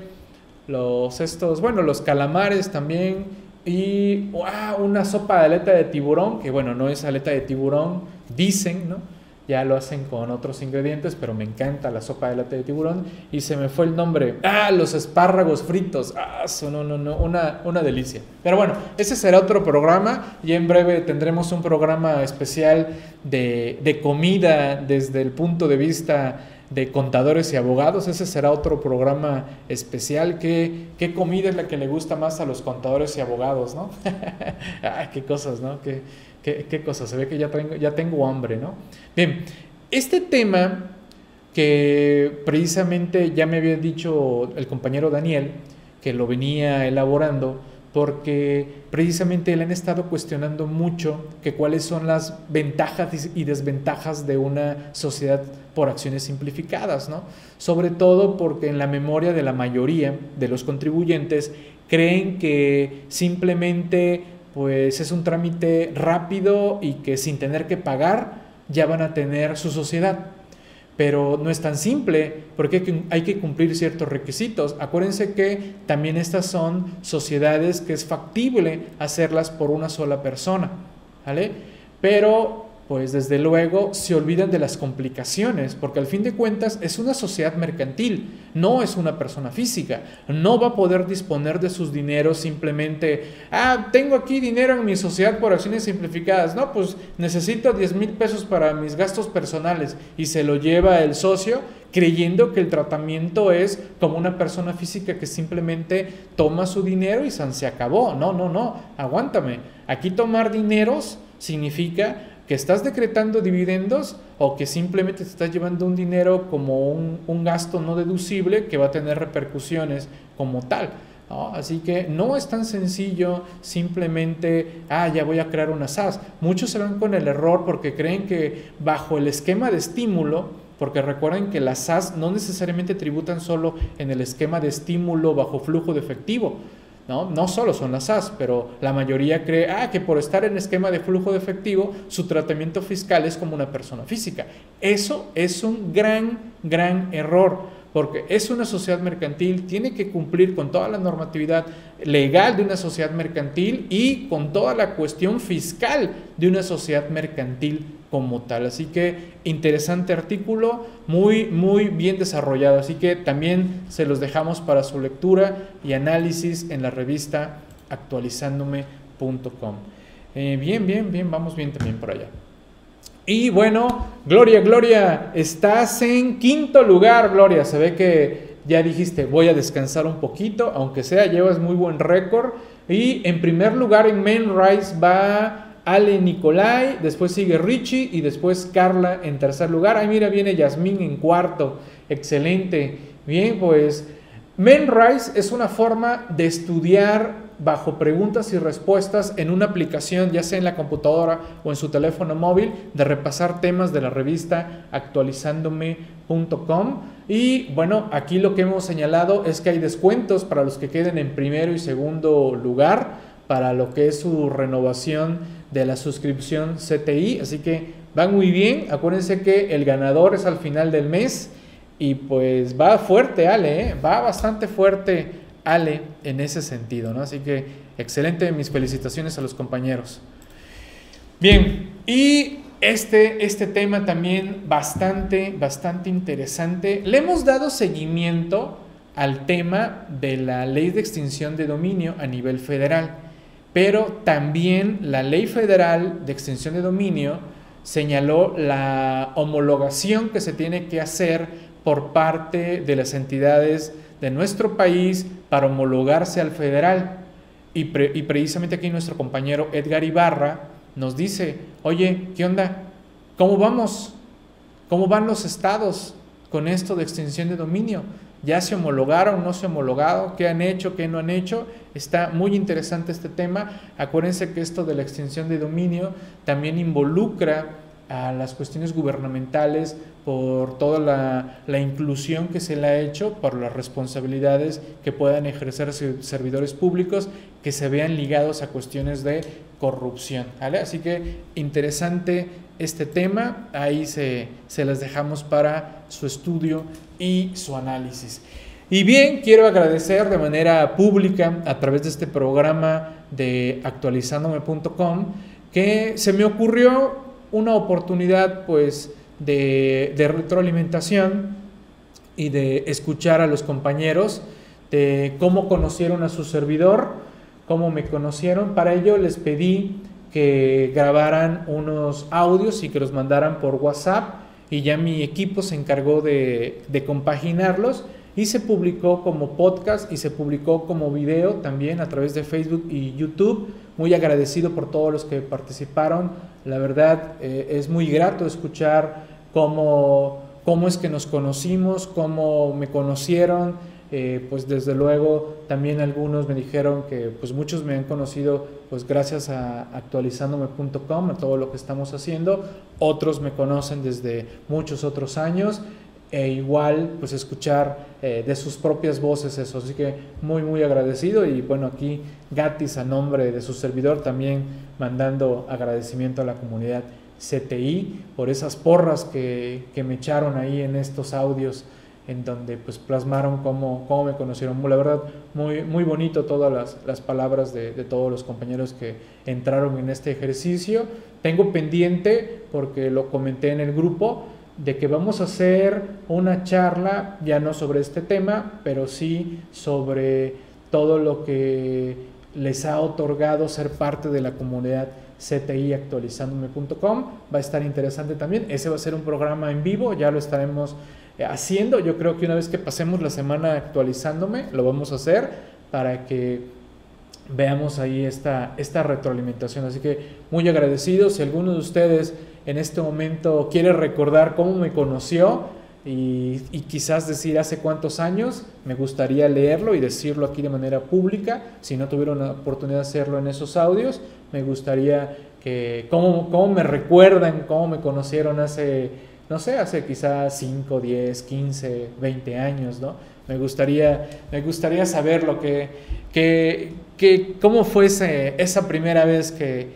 Los estos, bueno, los calamares también y una sopa de aleta de tiburón, que bueno, no es aleta de tiburón, dicen, ¿no? Ya lo hacen con otros ingredientes, pero me encanta la sopa de aleta de tiburón. Y se me fue el nombre. Ah, los espárragos fritos. Ah, no, no, no, una, una delicia. Pero bueno, ese será otro programa. Y en breve tendremos un programa especial de, de comida desde el punto de vista de contadores y abogados. Ese será otro programa especial. ¿Qué, qué comida es la que le gusta más a los contadores y abogados, no? Ay, qué cosas, ¿no? Qué, qué, cosas. Se ve que ya tengo, ya tengo hambre, ¿no? Bien, este tema que precisamente ya me había dicho el compañero Daniel, que lo venía elaborando porque precisamente le han estado cuestionando mucho que cuáles son las ventajas y desventajas de una sociedad por acciones simplificadas, ¿no? Sobre todo porque en la memoria de la mayoría de los contribuyentes creen que simplemente pues es un trámite rápido y que sin tener que pagar ya van a tener su sociedad pero no es tan simple porque hay que cumplir ciertos requisitos. Acuérdense que también estas son sociedades que es factible hacerlas por una sola persona, ¿vale? Pero pues desde luego se olvidan de las complicaciones, porque al fin de cuentas es una sociedad mercantil, no es una persona física, no va a poder disponer de sus dineros simplemente, ah, tengo aquí dinero en mi sociedad por acciones simplificadas, no, pues necesito 10 mil pesos para mis gastos personales y se lo lleva el socio creyendo que el tratamiento es como una persona física que simplemente toma su dinero y se acabó, no, no, no, aguántame, aquí tomar dineros significa que estás decretando dividendos o que simplemente te estás llevando un dinero como un, gasto no deducible que va a tener repercusiones como tal. Así que no es tan sencillo simplemente, ah, ya voy a crear una SAS. Muchos se van con el error porque creen que bajo el esquema de estímulo, porque recuerden que las SAS no necesariamente tributan solo en el esquema de estímulo bajo flujo de efectivo, ¿no? No solo son las SAS, pero la mayoría cree ah, que por estar en esquema de flujo de efectivo, su tratamiento fiscal es como una persona física. Eso es un gran, gran error porque es una sociedad mercantil, tiene que cumplir con toda la normatividad legal de una sociedad mercantil y con toda la cuestión fiscal de una sociedad mercantil como tal. Así que interesante artículo, muy, muy bien desarrollado. Así que también se los dejamos para su lectura y análisis en la revista actualizándome.com. Eh, bien, bien, bien, vamos bien también por allá. Y bueno, Gloria, Gloria, estás en quinto lugar, Gloria. Se ve que ya dijiste, voy a descansar un poquito, aunque sea, llevas muy buen récord. Y en primer lugar en Main Rise va Ale Nicolai, después sigue Richie y después Carla en tercer lugar. Ay, mira, viene Yasmín en cuarto. Excelente. Bien, pues Rise es una forma de estudiar bajo preguntas y respuestas en una aplicación, ya sea en la computadora o en su teléfono móvil, de repasar temas de la revista actualizándome.com. Y bueno, aquí lo que hemos señalado es que hay descuentos para los que queden en primero y segundo lugar para lo que es su renovación de la suscripción CTI. Así que van muy bien. Acuérdense que el ganador es al final del mes. Y pues va fuerte, Ale, ¿eh? va bastante fuerte Ale en ese sentido, ¿no? Así que excelente, mis felicitaciones a los compañeros. Bien, y este, este tema también bastante, bastante interesante. Le hemos dado seguimiento al tema de la ley de extinción de dominio a nivel federal, pero también la ley federal de extinción de dominio señaló la homologación que se tiene que hacer por parte de las entidades de nuestro país para homologarse al federal. Y, precisamente aquí nuestro compañero Edgar Ibarra nos dice, oye, ¿qué onda? ¿Cómo vamos? ¿Cómo van los estados con esto de extensión de dominio? ¿Ya se homologaron, no se homologado? ¿Qué han hecho, qué no han hecho? Está muy interesante este tema. Acuérdense que esto de la extensión de dominio también involucra a las cuestiones gubernamentales, por toda la, inclusión que se le ha hecho, por las responsabilidades que puedan ejercer servidores públicos que se vean ligados a cuestiones de corrupción. Así que interesante este tema, ahí se, se las dejamos para su estudio y su análisis. Y bien, quiero agradecer de manera pública a través de este programa de actualizándome.com que se me ocurrió una oportunidad pues de, retroalimentación y de escuchar a los compañeros de cómo conocieron a su servidor, cómo me conocieron. Para ello les pedí que grabaran unos audios y que los mandaran por WhatsApp y ya mi equipo se encargó de, de, compaginarlos y se publicó como podcast y se publicó como video también a través de Facebook y YouTube. Muy agradecido por todos los que participaron. La verdad eh, es muy grato escuchar cómo, cómo es que nos conocimos, cómo me conocieron, eh, pues desde luego también algunos me dijeron que pues muchos me han conocido pues gracias a actualizandome.com, a todo lo que estamos haciendo, otros me conocen desde muchos otros años e igual pues escuchar eh, de sus propias voces eso, así que muy muy agradecido y bueno aquí Gatis a nombre de su servidor también mandando agradecimiento a la comunidad CTI por esas porras que, que me echaron ahí en estos audios en donde pues plasmaron cómo, cómo me conocieron. La verdad, muy, muy bonito todas las, las palabras de, de, todos los compañeros que entraron en este ejercicio. Tengo pendiente, porque lo comenté en el grupo, de que vamos a hacer una charla, ya no sobre este tema, pero sí sobre todo lo que les ha otorgado ser parte de la comunidad CTI actualizandome.com. Va a estar interesante también. Ese va a ser un programa en vivo, ya lo estaremos haciendo. Yo creo que una vez que pasemos la semana actualizándome, lo vamos a hacer para que veamos ahí esta, esta retroalimentación. Así que muy agradecido. Si alguno de ustedes en este momento quiere recordar cómo me conoció y, quizás decir hace cuántos años, me gustaría leerlo y decirlo aquí de manera pública. Si no tuvieron la oportunidad de hacerlo en esos audios, me gustaría que cómo, cómo me recuerdan, cómo me conocieron hace no sé, hace quizás 5, 10, 15, 20 años, ¿no? Me gustaría, me gustaría saber lo que, que, que cómo fue esa primera vez que,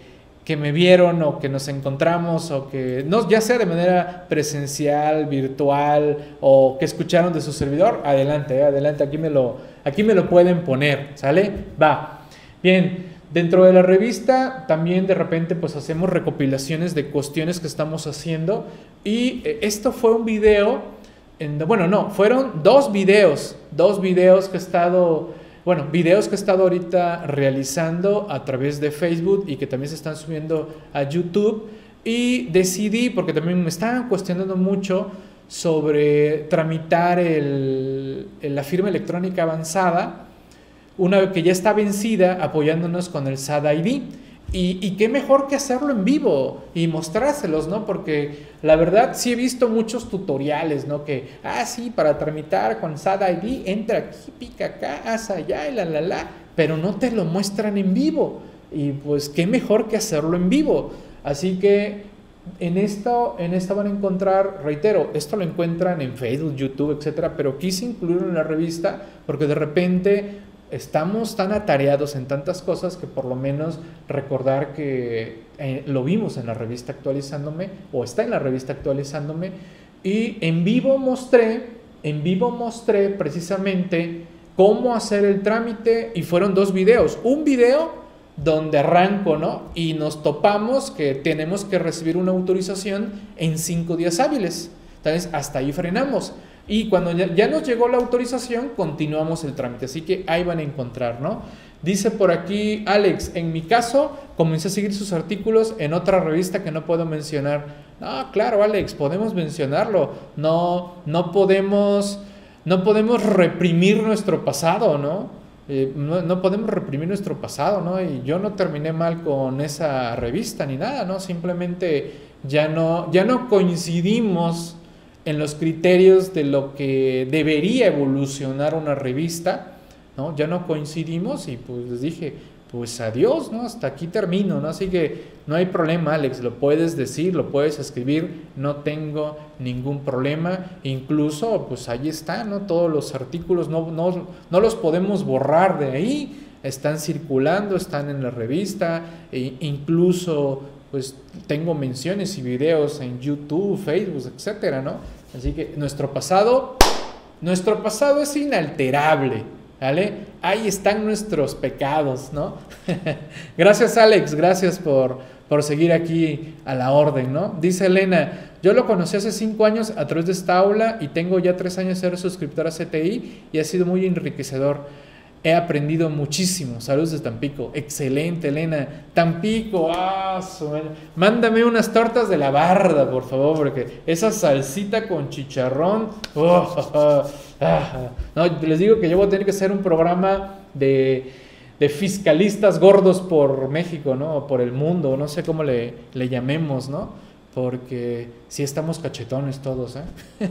que me vieron o que nos encontramos o que, no, ya sea de manera presencial, virtual o que escucharon de su servidor, adelante, eh, adelante, aquí me, lo, aquí me lo pueden poner, ¿sale? Va. Bien, Dentro de la revista también de repente pues hacemos recopilaciones de cuestiones que estamos haciendo y eh, esto fue un video, en, bueno no, fueron dos videos, dos videos que he estado, bueno, videos que he estado ahorita realizando a través de Facebook y que también se están subiendo a YouTube y decidí, porque también me estaban cuestionando mucho sobre tramitar el, la firma electrónica avanzada, una vez que ya está vencida, apoyándonos con el SAD ID. Y, qué mejor que hacerlo en vivo y mostrárselos, ¿no? Porque la verdad sí he visto muchos tutoriales, ¿no? Que, ah, sí, para tramitar con SAD ID, entra aquí, pica acá, haz allá, y la, la, la, pero no te lo muestran en vivo. Y pues qué mejor que hacerlo en vivo. Así que en esto, en esto van a encontrar, reitero, esto lo encuentran en Facebook, YouTube, etcétera, pero quise incluirlo en la revista porque de repente estamos tan atareados en tantas cosas que por lo menos recordar que eh, lo vimos en la revista actualizándome o está en la revista actualizándome y en vivo mostré, en vivo mostré precisamente cómo hacer el trámite y fueron dos videos. Un video donde arranco, ¿no? Y nos topamos que tenemos que recibir una autorización en cinco días hábiles. Entonces, hasta ahí frenamos. Y cuando ya, nos llegó la autorización, continuamos el trámite. Así que ahí van a encontrar, ¿no? Dice por aquí Alex, en mi caso comencé a seguir sus artículos en otra revista que no puedo mencionar. No, claro, Alex, podemos mencionarlo. No, no podemos, no podemos reprimir nuestro pasado, ¿no? Eh, no, no, podemos reprimir nuestro pasado, ¿no? Y yo no terminé mal con esa revista ni nada, ¿no? Simplemente ya no, ya no coincidimos en los criterios de lo que debería evolucionar una revista, ¿no? Ya no coincidimos y pues les dije, pues adiós, ¿no? Hasta aquí termino, ¿no? Así que no hay problema, Alex, lo puedes decir, lo puedes escribir, no tengo ningún problema, incluso pues ahí están, ¿no? Todos los artículos, no, no, no los podemos borrar de ahí, están circulando, están en la revista, e incluso pues tengo menciones y videos en YouTube, Facebook, etcétera, ¿no? Así que nuestro pasado, nuestro pasado es inalterable, ¿vale? Ahí están nuestros pecados, ¿no? gracias Alex, gracias por, por seguir aquí a la orden, ¿no? Dice Elena, yo lo conocí hace cinco años a través de esta aula y tengo ya tres años de ser suscriptor a CTI y ha sido muy enriquecedor. He aprendido muchísimo. Saludos de Tampico. Excelente, Elena. Tampico, ah, mándame unas tortas de la barda, por favor, porque esa salsita con chicharrón. Oh, ah, no, les digo que yo voy a tener que hacer un programa de, de, fiscalistas gordos por México, ¿no? O por el mundo, no sé cómo le, le llamemos, ¿no? Porque si estamos cachetones todos, ¿eh?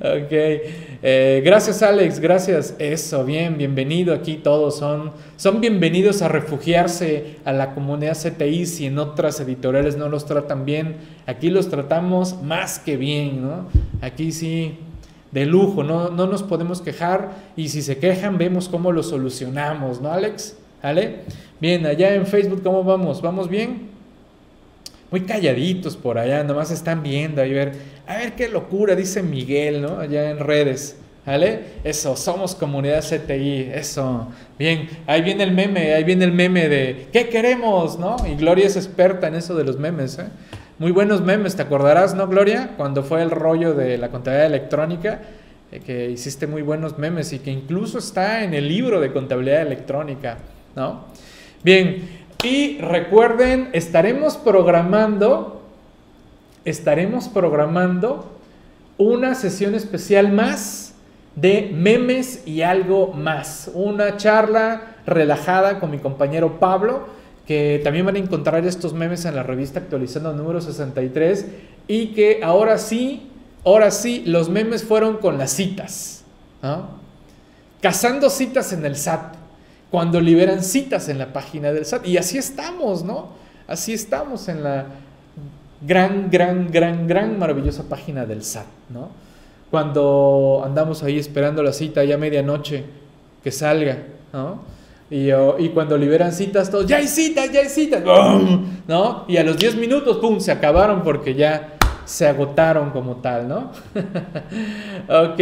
ok. Eh, gracias Alex, gracias. Eso, bien, bienvenido aquí todos. Son, son bienvenidos a refugiarse a la comunidad CTI si en otras editoriales no los tratan bien. Aquí los tratamos más que bien, ¿no? Aquí sí, de lujo, no, no nos podemos quejar y si se quejan vemos cómo lo solucionamos, ¿no Alex? ¿Vale? Bien, allá en Facebook, ¿cómo vamos? ¿Vamos bien? Muy calladitos por allá, nomás están viendo ahí ver, a ver qué locura, dice Miguel, ¿no? Allá en redes. ¿Vale? Eso, somos comunidad CTI, eso. Bien, ahí viene el meme, ahí viene el meme de ¿qué queremos? ¿No? Y Gloria es experta en eso de los memes, ¿eh? Muy buenos memes, ¿te acordarás, no, Gloria? Cuando fue el rollo de la contabilidad electrónica, eh, que hiciste muy buenos memes y que incluso está en el libro de contabilidad electrónica, ¿no? Bien, y recuerden, estaremos programando, estaremos programando una sesión especial más de memes y algo más. Una charla relajada con mi compañero Pablo, que también van a encontrar estos memes en la revista actualizando número 63 y que ahora sí, ahora sí, los memes fueron con las citas. Cazando citas en el SAT cuando liberan citas en la página del SAT. Y así estamos, ¿no? Así estamos en la gran, gran, gran, gran maravillosa página del SAT, ¿no? Cuando andamos ahí esperando la cita ya medianoche que salga, ¿no? Y, cuando liberan citas, todos, ya hay citas, ya hay citas, ¿no? Y a los 10 minutos, ¡pum!, se acabaron porque ya se agotaron como tal, ¿no? ok,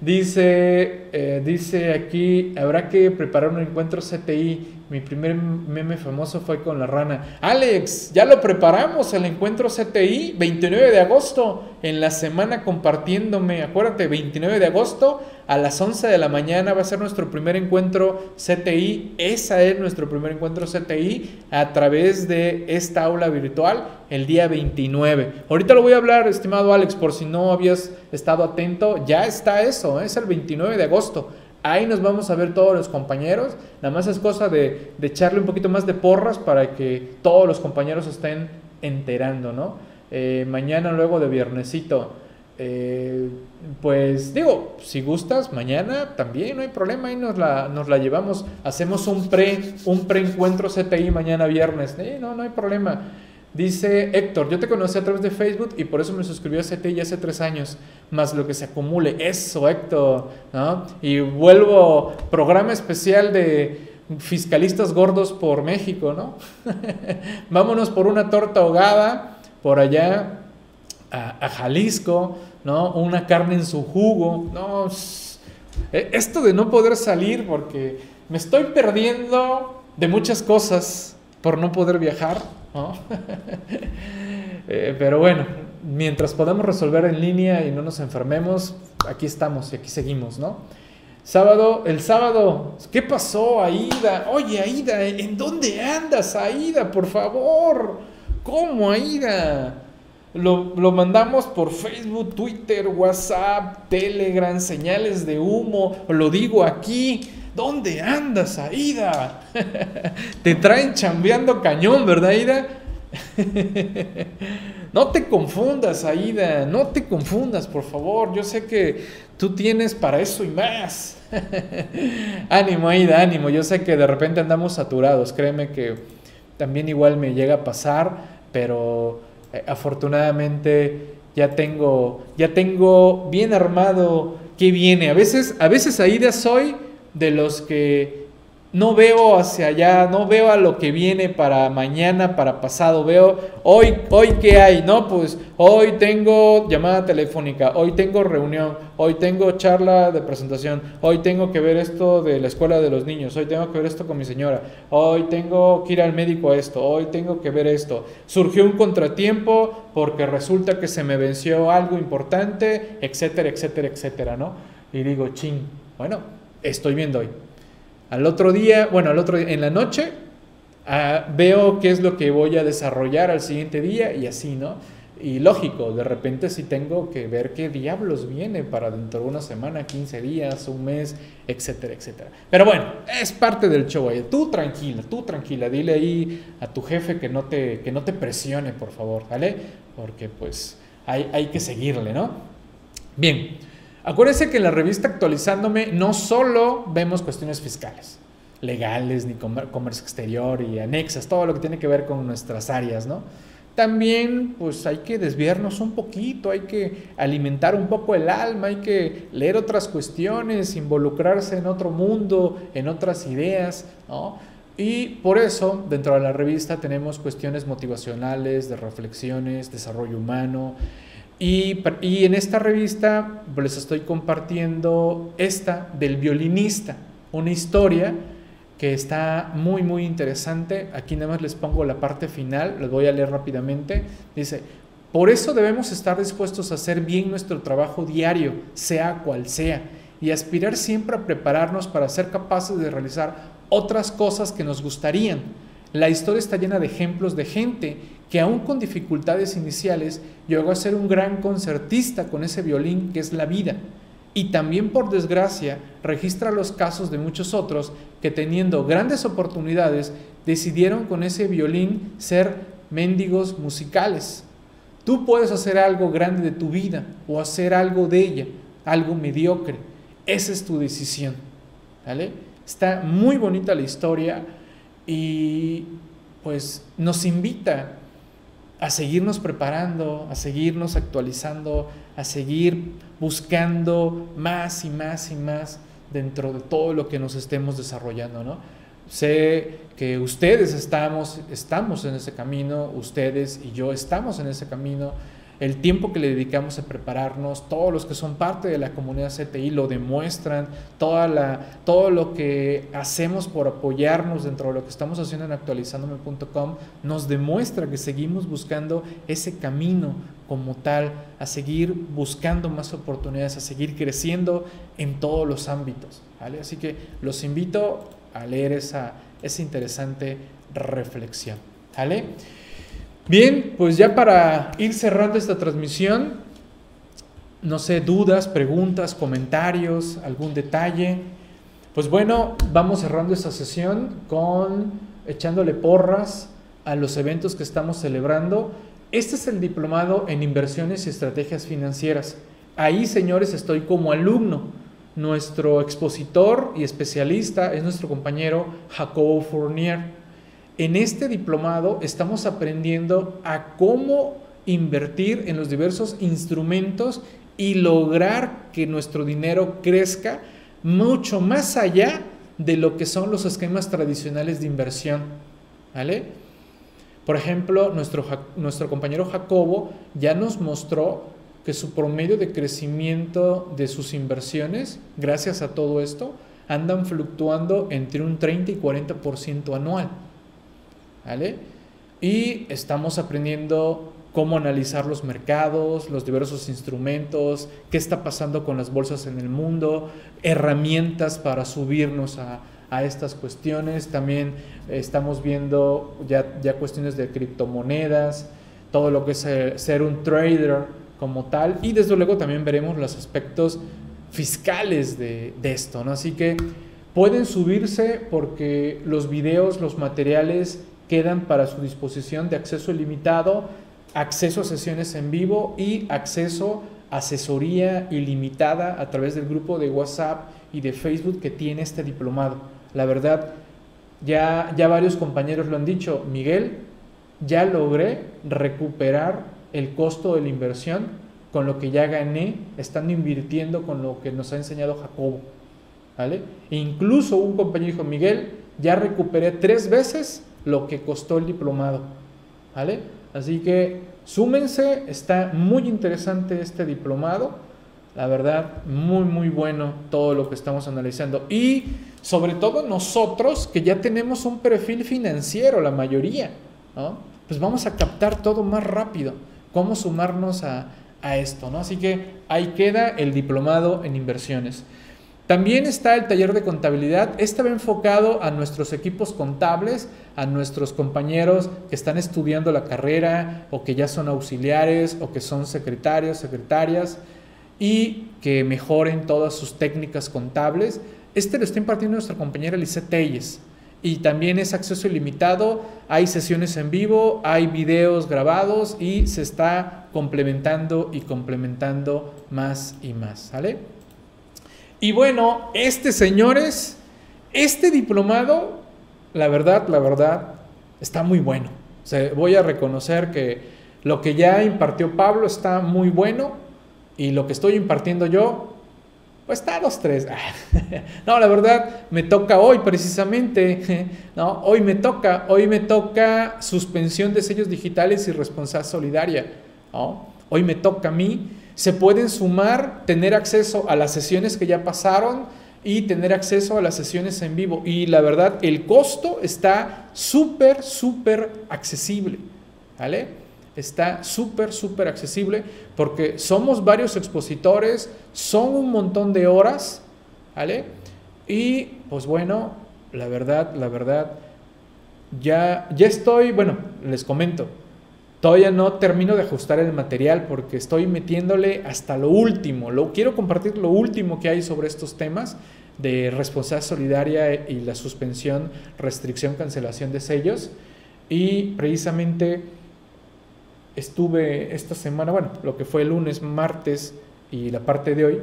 dice, eh, dice aquí, habrá que preparar un encuentro CTI. Mi primer meme famoso fue con la rana. Alex, ya lo preparamos, el encuentro CTI, 29 de agosto, en la semana compartiéndome, acuérdate, 29 de agosto a las 11 de la mañana va a ser nuestro primer encuentro CTI. Esa es nuestro primer encuentro CTI a través de esta aula virtual el día 29. Ahorita lo voy a hablar, estimado Alex, por si no habías estado atento. Ya está eso, ¿eh? es el 29 de agosto. Ahí nos vamos a ver todos los compañeros. Nada más es cosa de, echarle un poquito más de porras para que todos los compañeros estén enterando, ¿no? Eh, mañana, luego de viernesito eh, pues digo, si gustas, mañana también no hay problema, ahí nos la, nos la llevamos. Hacemos un pre un preencuentro CTI mañana viernes. No, no hay problema. Dice Héctor, yo te conocí a través de Facebook y por eso me suscribí a CTI hace tres años, más lo que se acumule. Eso, Héctor, ¿no? Y vuelvo, programa especial de fiscalistas gordos por México, ¿no? Vámonos por una torta ahogada por allá a, Jalisco, ¿no? Una carne en su jugo, no. E, esto de no poder salir porque me estoy perdiendo de muchas cosas por no poder viajar, ¿no? Eh, pero bueno, mientras podamos resolver en línea y no nos enfermemos, aquí estamos y aquí seguimos, ¿no? Sábado, el sábado, ¿qué pasó, Aida? Oye, Aida, ¿en dónde andas, Aida? Por favor, ¿cómo, Aida? Lo, mandamos por Facebook, Twitter, WhatsApp, Telegram, señales de humo. Lo digo aquí. ¿Dónde andas, Aida? te traen chambeando cañón, ¿verdad, Aida? no te confundas, Aida. No te confundas, por favor. Yo sé que tú tienes para eso y más. ánimo, Aida, ánimo. Yo sé que de repente andamos saturados. Créeme que también igual me llega a pasar, pero eh, afortunadamente ya tengo, ya tengo bien armado qué viene. A veces, a veces Aida soy de los que no veo hacia allá, no veo a lo que viene para mañana, para pasado, veo hoy, hoy qué hay, no, pues hoy tengo llamada telefónica, hoy tengo reunión, hoy tengo charla de presentación, hoy tengo que ver esto de la escuela de los niños, hoy tengo que ver esto con mi señora, hoy tengo que ir al médico a esto, hoy tengo que ver esto. Surgió un contratiempo porque resulta que se me venció algo importante, etcétera, etcétera, etcétera, ¿no? Y digo, ching, bueno, estoy viendo hoy al otro día, bueno, al otro día, en la noche, ah, veo qué es lo que voy a desarrollar al siguiente día y así, ¿no? Y lógico, de repente sí tengo que ver qué diablos viene para dentro de una semana, 15 días, un mes, etcétera, etcétera. Pero bueno, es parte del show. Tú tranquila, tú tranquila, dile ahí a tu jefe que no te, que no te presione, por favor, ¿vale? Porque pues hay, hay que seguirle, ¿no? Bien. Acuérdense que en la revista Actualizándome no solo vemos cuestiones fiscales, legales, ni comercio exterior y anexas, todo lo que tiene que ver con nuestras áreas, ¿no? También pues hay que desviarnos un poquito, hay que alimentar un poco el alma, hay que leer otras cuestiones, involucrarse en otro mundo, en otras ideas, ¿no? Y por eso dentro de la revista tenemos cuestiones motivacionales, de reflexiones, desarrollo humano. Y, en esta revista les estoy compartiendo esta del violinista, una historia que está muy, muy interesante. Aquí nada más les pongo la parte final, les voy a leer rápidamente. Dice, por eso debemos estar dispuestos a hacer bien nuestro trabajo diario, sea cual sea, y aspirar siempre a prepararnos para ser capaces de realizar otras cosas que nos gustarían. La historia está llena de ejemplos de gente que aún con dificultades iniciales llegó a ser un gran concertista con ese violín que es la vida. Y también por desgracia registra los casos de muchos otros que teniendo grandes oportunidades decidieron con ese violín ser mendigos musicales. Tú puedes hacer algo grande de tu vida o hacer algo de ella, algo mediocre. Esa es tu decisión. ¿Vale? Está muy bonita la historia y pues nos invita a seguirnos preparando, a seguirnos actualizando, a seguir buscando más y más y más dentro de todo lo que nos estemos desarrollando, ¿no? Sé que ustedes estamos, estamos en ese camino, ustedes y yo estamos en ese camino el tiempo que le dedicamos a prepararnos, todos los que son parte de la comunidad CTI lo demuestran, toda la, todo lo que hacemos por apoyarnos dentro de lo que estamos haciendo en actualizandome.com nos demuestra que seguimos buscando ese camino como tal, a seguir buscando más oportunidades, a seguir creciendo en todos los ámbitos. Así que los invito a leer esa, esa interesante reflexión. Bien, pues ya para ir cerrando esta transmisión, no sé, dudas, preguntas, comentarios, algún detalle. Pues bueno, vamos cerrando esta sesión con echándole porras a los eventos que estamos celebrando. Este es el diplomado en inversiones y estrategias financieras. Ahí, señores, estoy como alumno. Nuestro expositor y especialista es nuestro compañero Jacobo Fournier. En este diplomado estamos aprendiendo a cómo invertir en los diversos instrumentos y lograr que nuestro dinero crezca mucho más allá de lo que son los esquemas tradicionales de inversión. ¿Vale? Por ejemplo, nuestro, nuestro compañero Jacobo ya nos mostró que su promedio de crecimiento de sus inversiones, gracias a todo esto, andan fluctuando entre un 30 y 40% anual. ¿Vale? Y estamos aprendiendo cómo analizar los mercados, los diversos instrumentos, qué está pasando con las bolsas en el mundo, herramientas para subirnos a, estas cuestiones. También estamos viendo ya, ya cuestiones de criptomonedas, todo lo que es ser, un trader como tal. Y desde luego también veremos los aspectos fiscales de, esto. Así que pueden subirse porque los videos, los materiales quedan para su disposición de acceso ilimitado, acceso a sesiones en vivo y acceso a asesoría ilimitada a través del grupo de WhatsApp y de Facebook que tiene este diplomado. La verdad, ya, ya varios compañeros lo han dicho, Miguel, ya logré recuperar el costo de la inversión con lo que ya gané estando invirtiendo con lo que nos ha enseñado Jacobo. ¿Vale? E incluso un compañero dijo, Miguel, ya recuperé tres veces lo que costó el diplomado. ¿Vale? Así que súmense, está muy interesante este diplomado. La verdad, muy, muy bueno todo lo que estamos analizando. Y sobre todo nosotros, que ya tenemos un perfil financiero, la mayoría, pues vamos a captar todo más rápido. Cómo sumarnos a, a esto, ¿no? Así que ahí queda el diplomado en inversiones. También está el taller de contabilidad. Este va enfocado a nuestros equipos contables, a nuestros compañeros que están estudiando la carrera o que ya son auxiliares o que son secretarios, secretarias y que mejoren todas sus técnicas contables. Este lo está impartiendo nuestra compañera Lisette Telles y también es acceso ilimitado. Hay sesiones en vivo, hay videos grabados y se está complementando y complementando más y más, ¿sale? Y bueno, este, señores, este diplomado, la verdad, la verdad, está muy bueno. O voy a reconocer que lo que ya impartió Pablo está muy bueno y lo que estoy impartiendo yo, pues está a los tres. no, la verdad, me toca hoy precisamente, ¿no? Hoy me toca, hoy me toca suspensión de sellos digitales y responsabilidad solidaria, Hoy me toca a mí. Se pueden sumar, tener acceso a las sesiones que ya pasaron y tener acceso a las sesiones en vivo. Y la verdad, el costo está súper, súper accesible, ¿vale? Está súper, súper accesible porque somos varios expositores, son un montón de horas, ¿vale? Y pues bueno, la verdad, la verdad, ya, ya estoy, bueno, les comento, todavía no termino de ajustar el material porque estoy metiéndole hasta lo último, lo, quiero compartir lo último que hay sobre estos temas de responsabilidad solidaria y la suspensión, restricción, cancelación de sellos y precisamente estuve esta semana, bueno, lo que fue el lunes, martes y la parte de hoy,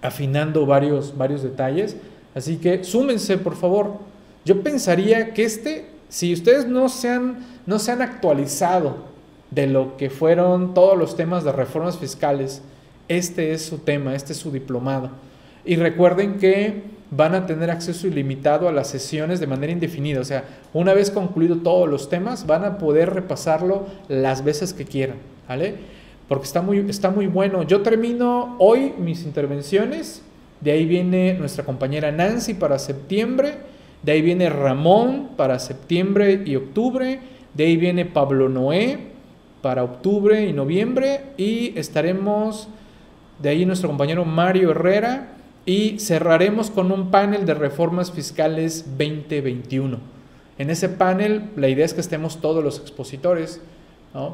afinando varios, varios detalles. Así que súmense, por favor. Yo pensaría que este, si ustedes no se han, no se han actualizado de lo que fueron todos los temas de reformas fiscales, este es su tema, este es su diplomado. Y recuerden que van a tener acceso ilimitado a las sesiones de manera indefinida. O sea, una vez concluido todos los temas, van a poder repasarlo las veces que quieran, ¿vale? Porque está muy, está muy bueno. Yo termino hoy mis intervenciones. De ahí viene nuestra compañera Nancy para septiembre. De ahí viene Ramón para septiembre y octubre. De ahí viene Pablo Noé para octubre y noviembre. Y estaremos de ahí nuestro compañero Mario Herrera y cerraremos con un panel de reformas fiscales 2021. En ese panel la idea es que estemos todos los expositores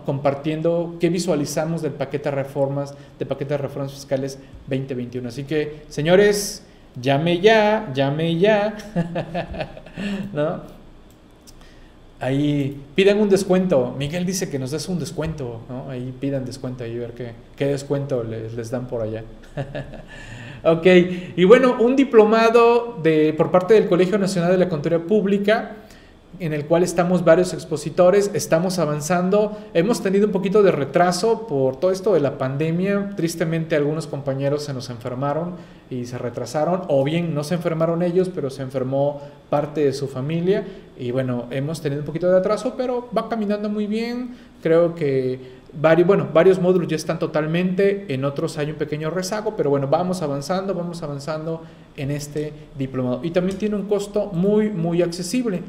compartiendo qué visualizamos del paquete de reformas, del paquete de reformas fiscales 2021. Así que, señores, llame ya, llame ya. ¿No? Ahí pidan un descuento. Miguel dice que nos des un descuento. ¿no? Ahí pidan descuento y ver qué, qué descuento les, les dan por allá. Ok, y bueno, un diplomado de, por parte del Colegio Nacional de la Contaduría Pública, en el cual estamos varios expositores, estamos avanzando, hemos tenido un poquito de retraso por todo esto de la pandemia, tristemente algunos compañeros se nos enfermaron y se retrasaron, o bien no se enfermaron ellos, pero se enfermó parte de su familia, y bueno, hemos tenido un poquito de atraso, pero va caminando muy bien, creo que Varios, bueno, varios módulos ya están totalmente, en otros hay un pequeño rezago, pero bueno, vamos avanzando, vamos avanzando en este diplomado. Y también tiene un costo muy, muy accesible.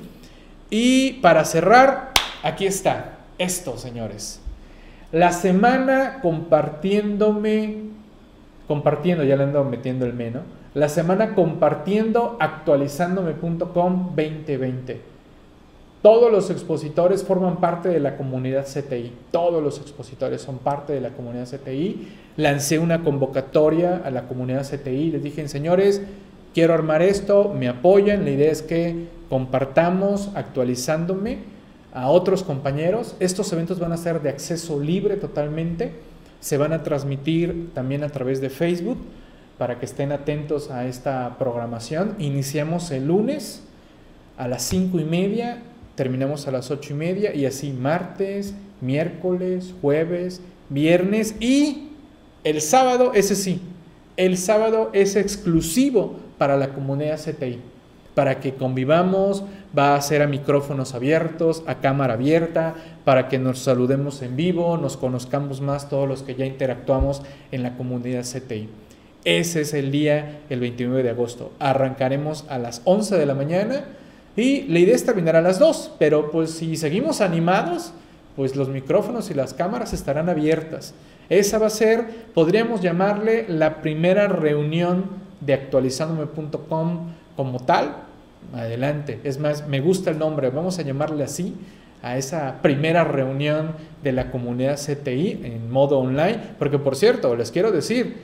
Y para cerrar, aquí está, esto, señores. La semana compartiéndome, compartiendo, ya le ando metiendo el menos, la semana compartiendo actualizándome.com 2020. Todos los expositores forman parte de la comunidad CTI. Todos los expositores son parte de la comunidad CTI. Lancé una convocatoria a la comunidad CTI. Les dije, señores, quiero armar esto, me apoyan. La idea es que compartamos actualizándome a otros compañeros. Estos eventos van a ser de acceso libre totalmente. Se van a transmitir también a través de Facebook para que estén atentos a esta programación. Iniciamos el lunes a las cinco y media terminamos a las ocho y media y así martes, miércoles, jueves, viernes y el sábado, ese sí, el sábado es exclusivo para la comunidad CTI, para que convivamos, va a ser a micrófonos abiertos, a cámara abierta, para que nos saludemos en vivo, nos conozcamos más todos los que ya interactuamos en la comunidad CTI. Ese es el día, el 29 de agosto. Arrancaremos a las 11 de la mañana y la idea es terminar a las 2, pero pues si seguimos animados, pues los micrófonos y las cámaras estarán abiertas. Esa va a ser, podríamos llamarle la primera reunión de actualizandome.com como tal. Adelante. Es más, me gusta el nombre, vamos a llamarle así a esa primera reunión de la comunidad CTI en modo online, porque por cierto, les quiero decir,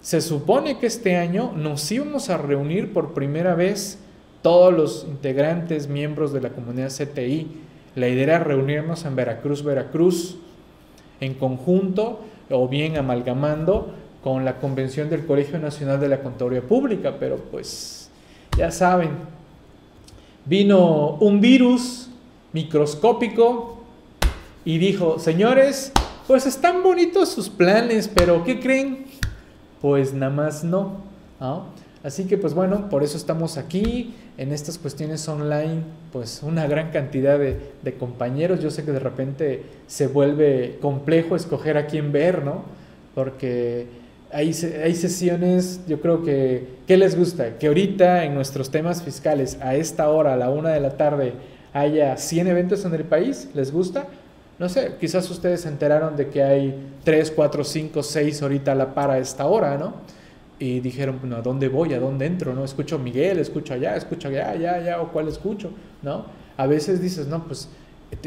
se supone que este año nos íbamos a reunir por primera vez todos los integrantes, miembros de la comunidad CTI. La idea era reunirnos en Veracruz, Veracruz. en conjunto o bien amalgamando con la convención del Colegio Nacional de la Contaduría Pública, pero pues ya saben, vino un virus microscópico y dijo, señores, pues están bonitos sus planes, pero ¿qué creen? Pues nada más no. Así que pues bueno, por eso estamos aquí en estas cuestiones online, pues una gran cantidad de, de compañeros. Yo sé que de repente se vuelve complejo escoger a quién ver, ¿no? Porque hay, hay sesiones, yo creo que, ¿qué les gusta? Que ahorita en nuestros temas fiscales, a esta hora, a la una de la tarde, haya 100 eventos en el país, ¿les gusta? No sé, quizás ustedes se enteraron de que hay 3, 4, 5, 6 ahorita a la par a esta hora, ¿no? Y dijeron, bueno, ¿a dónde voy? ¿A dónde entro? ¿No? Escucho Miguel, escucho allá, escucho allá, allá, allá, o cuál escucho, ¿no? A veces dices, no, pues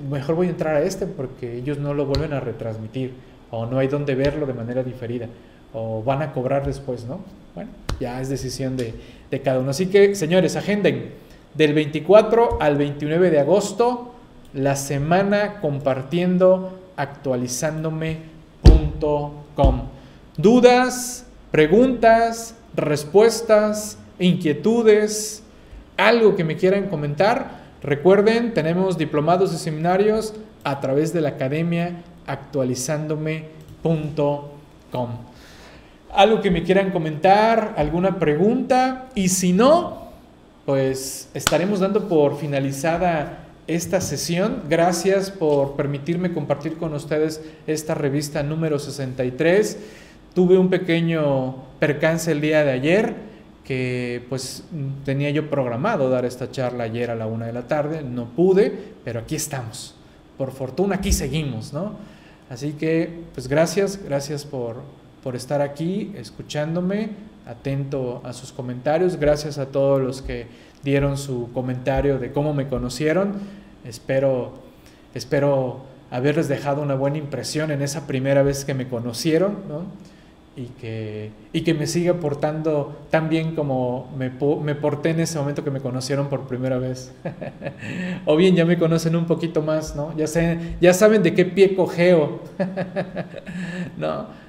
mejor voy a entrar a este porque ellos no lo vuelven a retransmitir o no hay dónde verlo de manera diferida o van a cobrar después, ¿no? Bueno, ya es decisión de, cada uno. Así que, señores, agenden del 24 al 29 de agosto la semana compartiendo actualizándome.com. Dudas, preguntas, respuestas, inquietudes, algo que me quieran comentar. Recuerden, tenemos diplomados y seminarios a través de la academia actualizándome.com algo que me quieran comentar, alguna pregunta y si no, pues estaremos dando por finalizada esta sesión. Gracias por permitirme compartir con ustedes esta revista número 63. Tuve un pequeño percance el día de ayer que pues tenía yo programado dar esta charla ayer a la una de la tarde, no pude, pero aquí estamos. Por fortuna aquí seguimos, ¿no? Así que pues gracias, gracias por, por estar aquí escuchándome, atento a sus comentarios. Gracias a todos los que dieron su comentario de cómo me conocieron. Espero, espero haberles dejado una buena impresión en esa primera vez que me conocieron, Y que, y que me siga portando tan bien como me, me porté en ese momento que me conocieron por primera vez. o bien ya me conocen un poquito más, ¿no? Ya, sé, ya saben de qué pie cojeo. ¿no?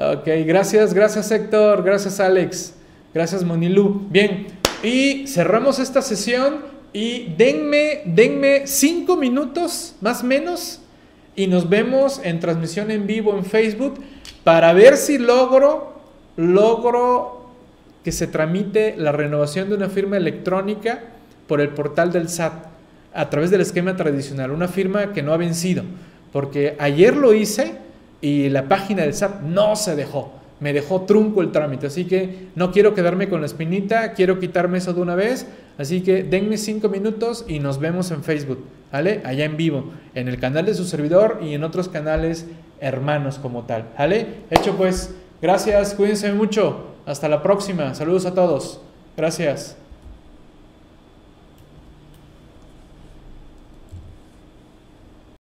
Ok, gracias, gracias Héctor, gracias Alex, gracias Monilu. Bien, y cerramos esta sesión y denme, denme cinco minutos más menos y nos vemos en transmisión en vivo en Facebook para ver si logro, logro que se tramite la renovación de una firma electrónica por el portal del SAT a través del esquema tradicional, una firma que no ha vencido, porque ayer lo hice y la página del SAT no se dejó. Me dejó trunco el trámite, así que no quiero quedarme con la espinita, quiero quitarme eso de una vez, así que denme cinco minutos y nos vemos en Facebook, ¿vale? Allá en vivo, en el canal de su servidor y en otros canales hermanos como tal, ¿vale? Hecho pues, gracias, cuídense mucho, hasta la próxima, saludos a todos, gracias.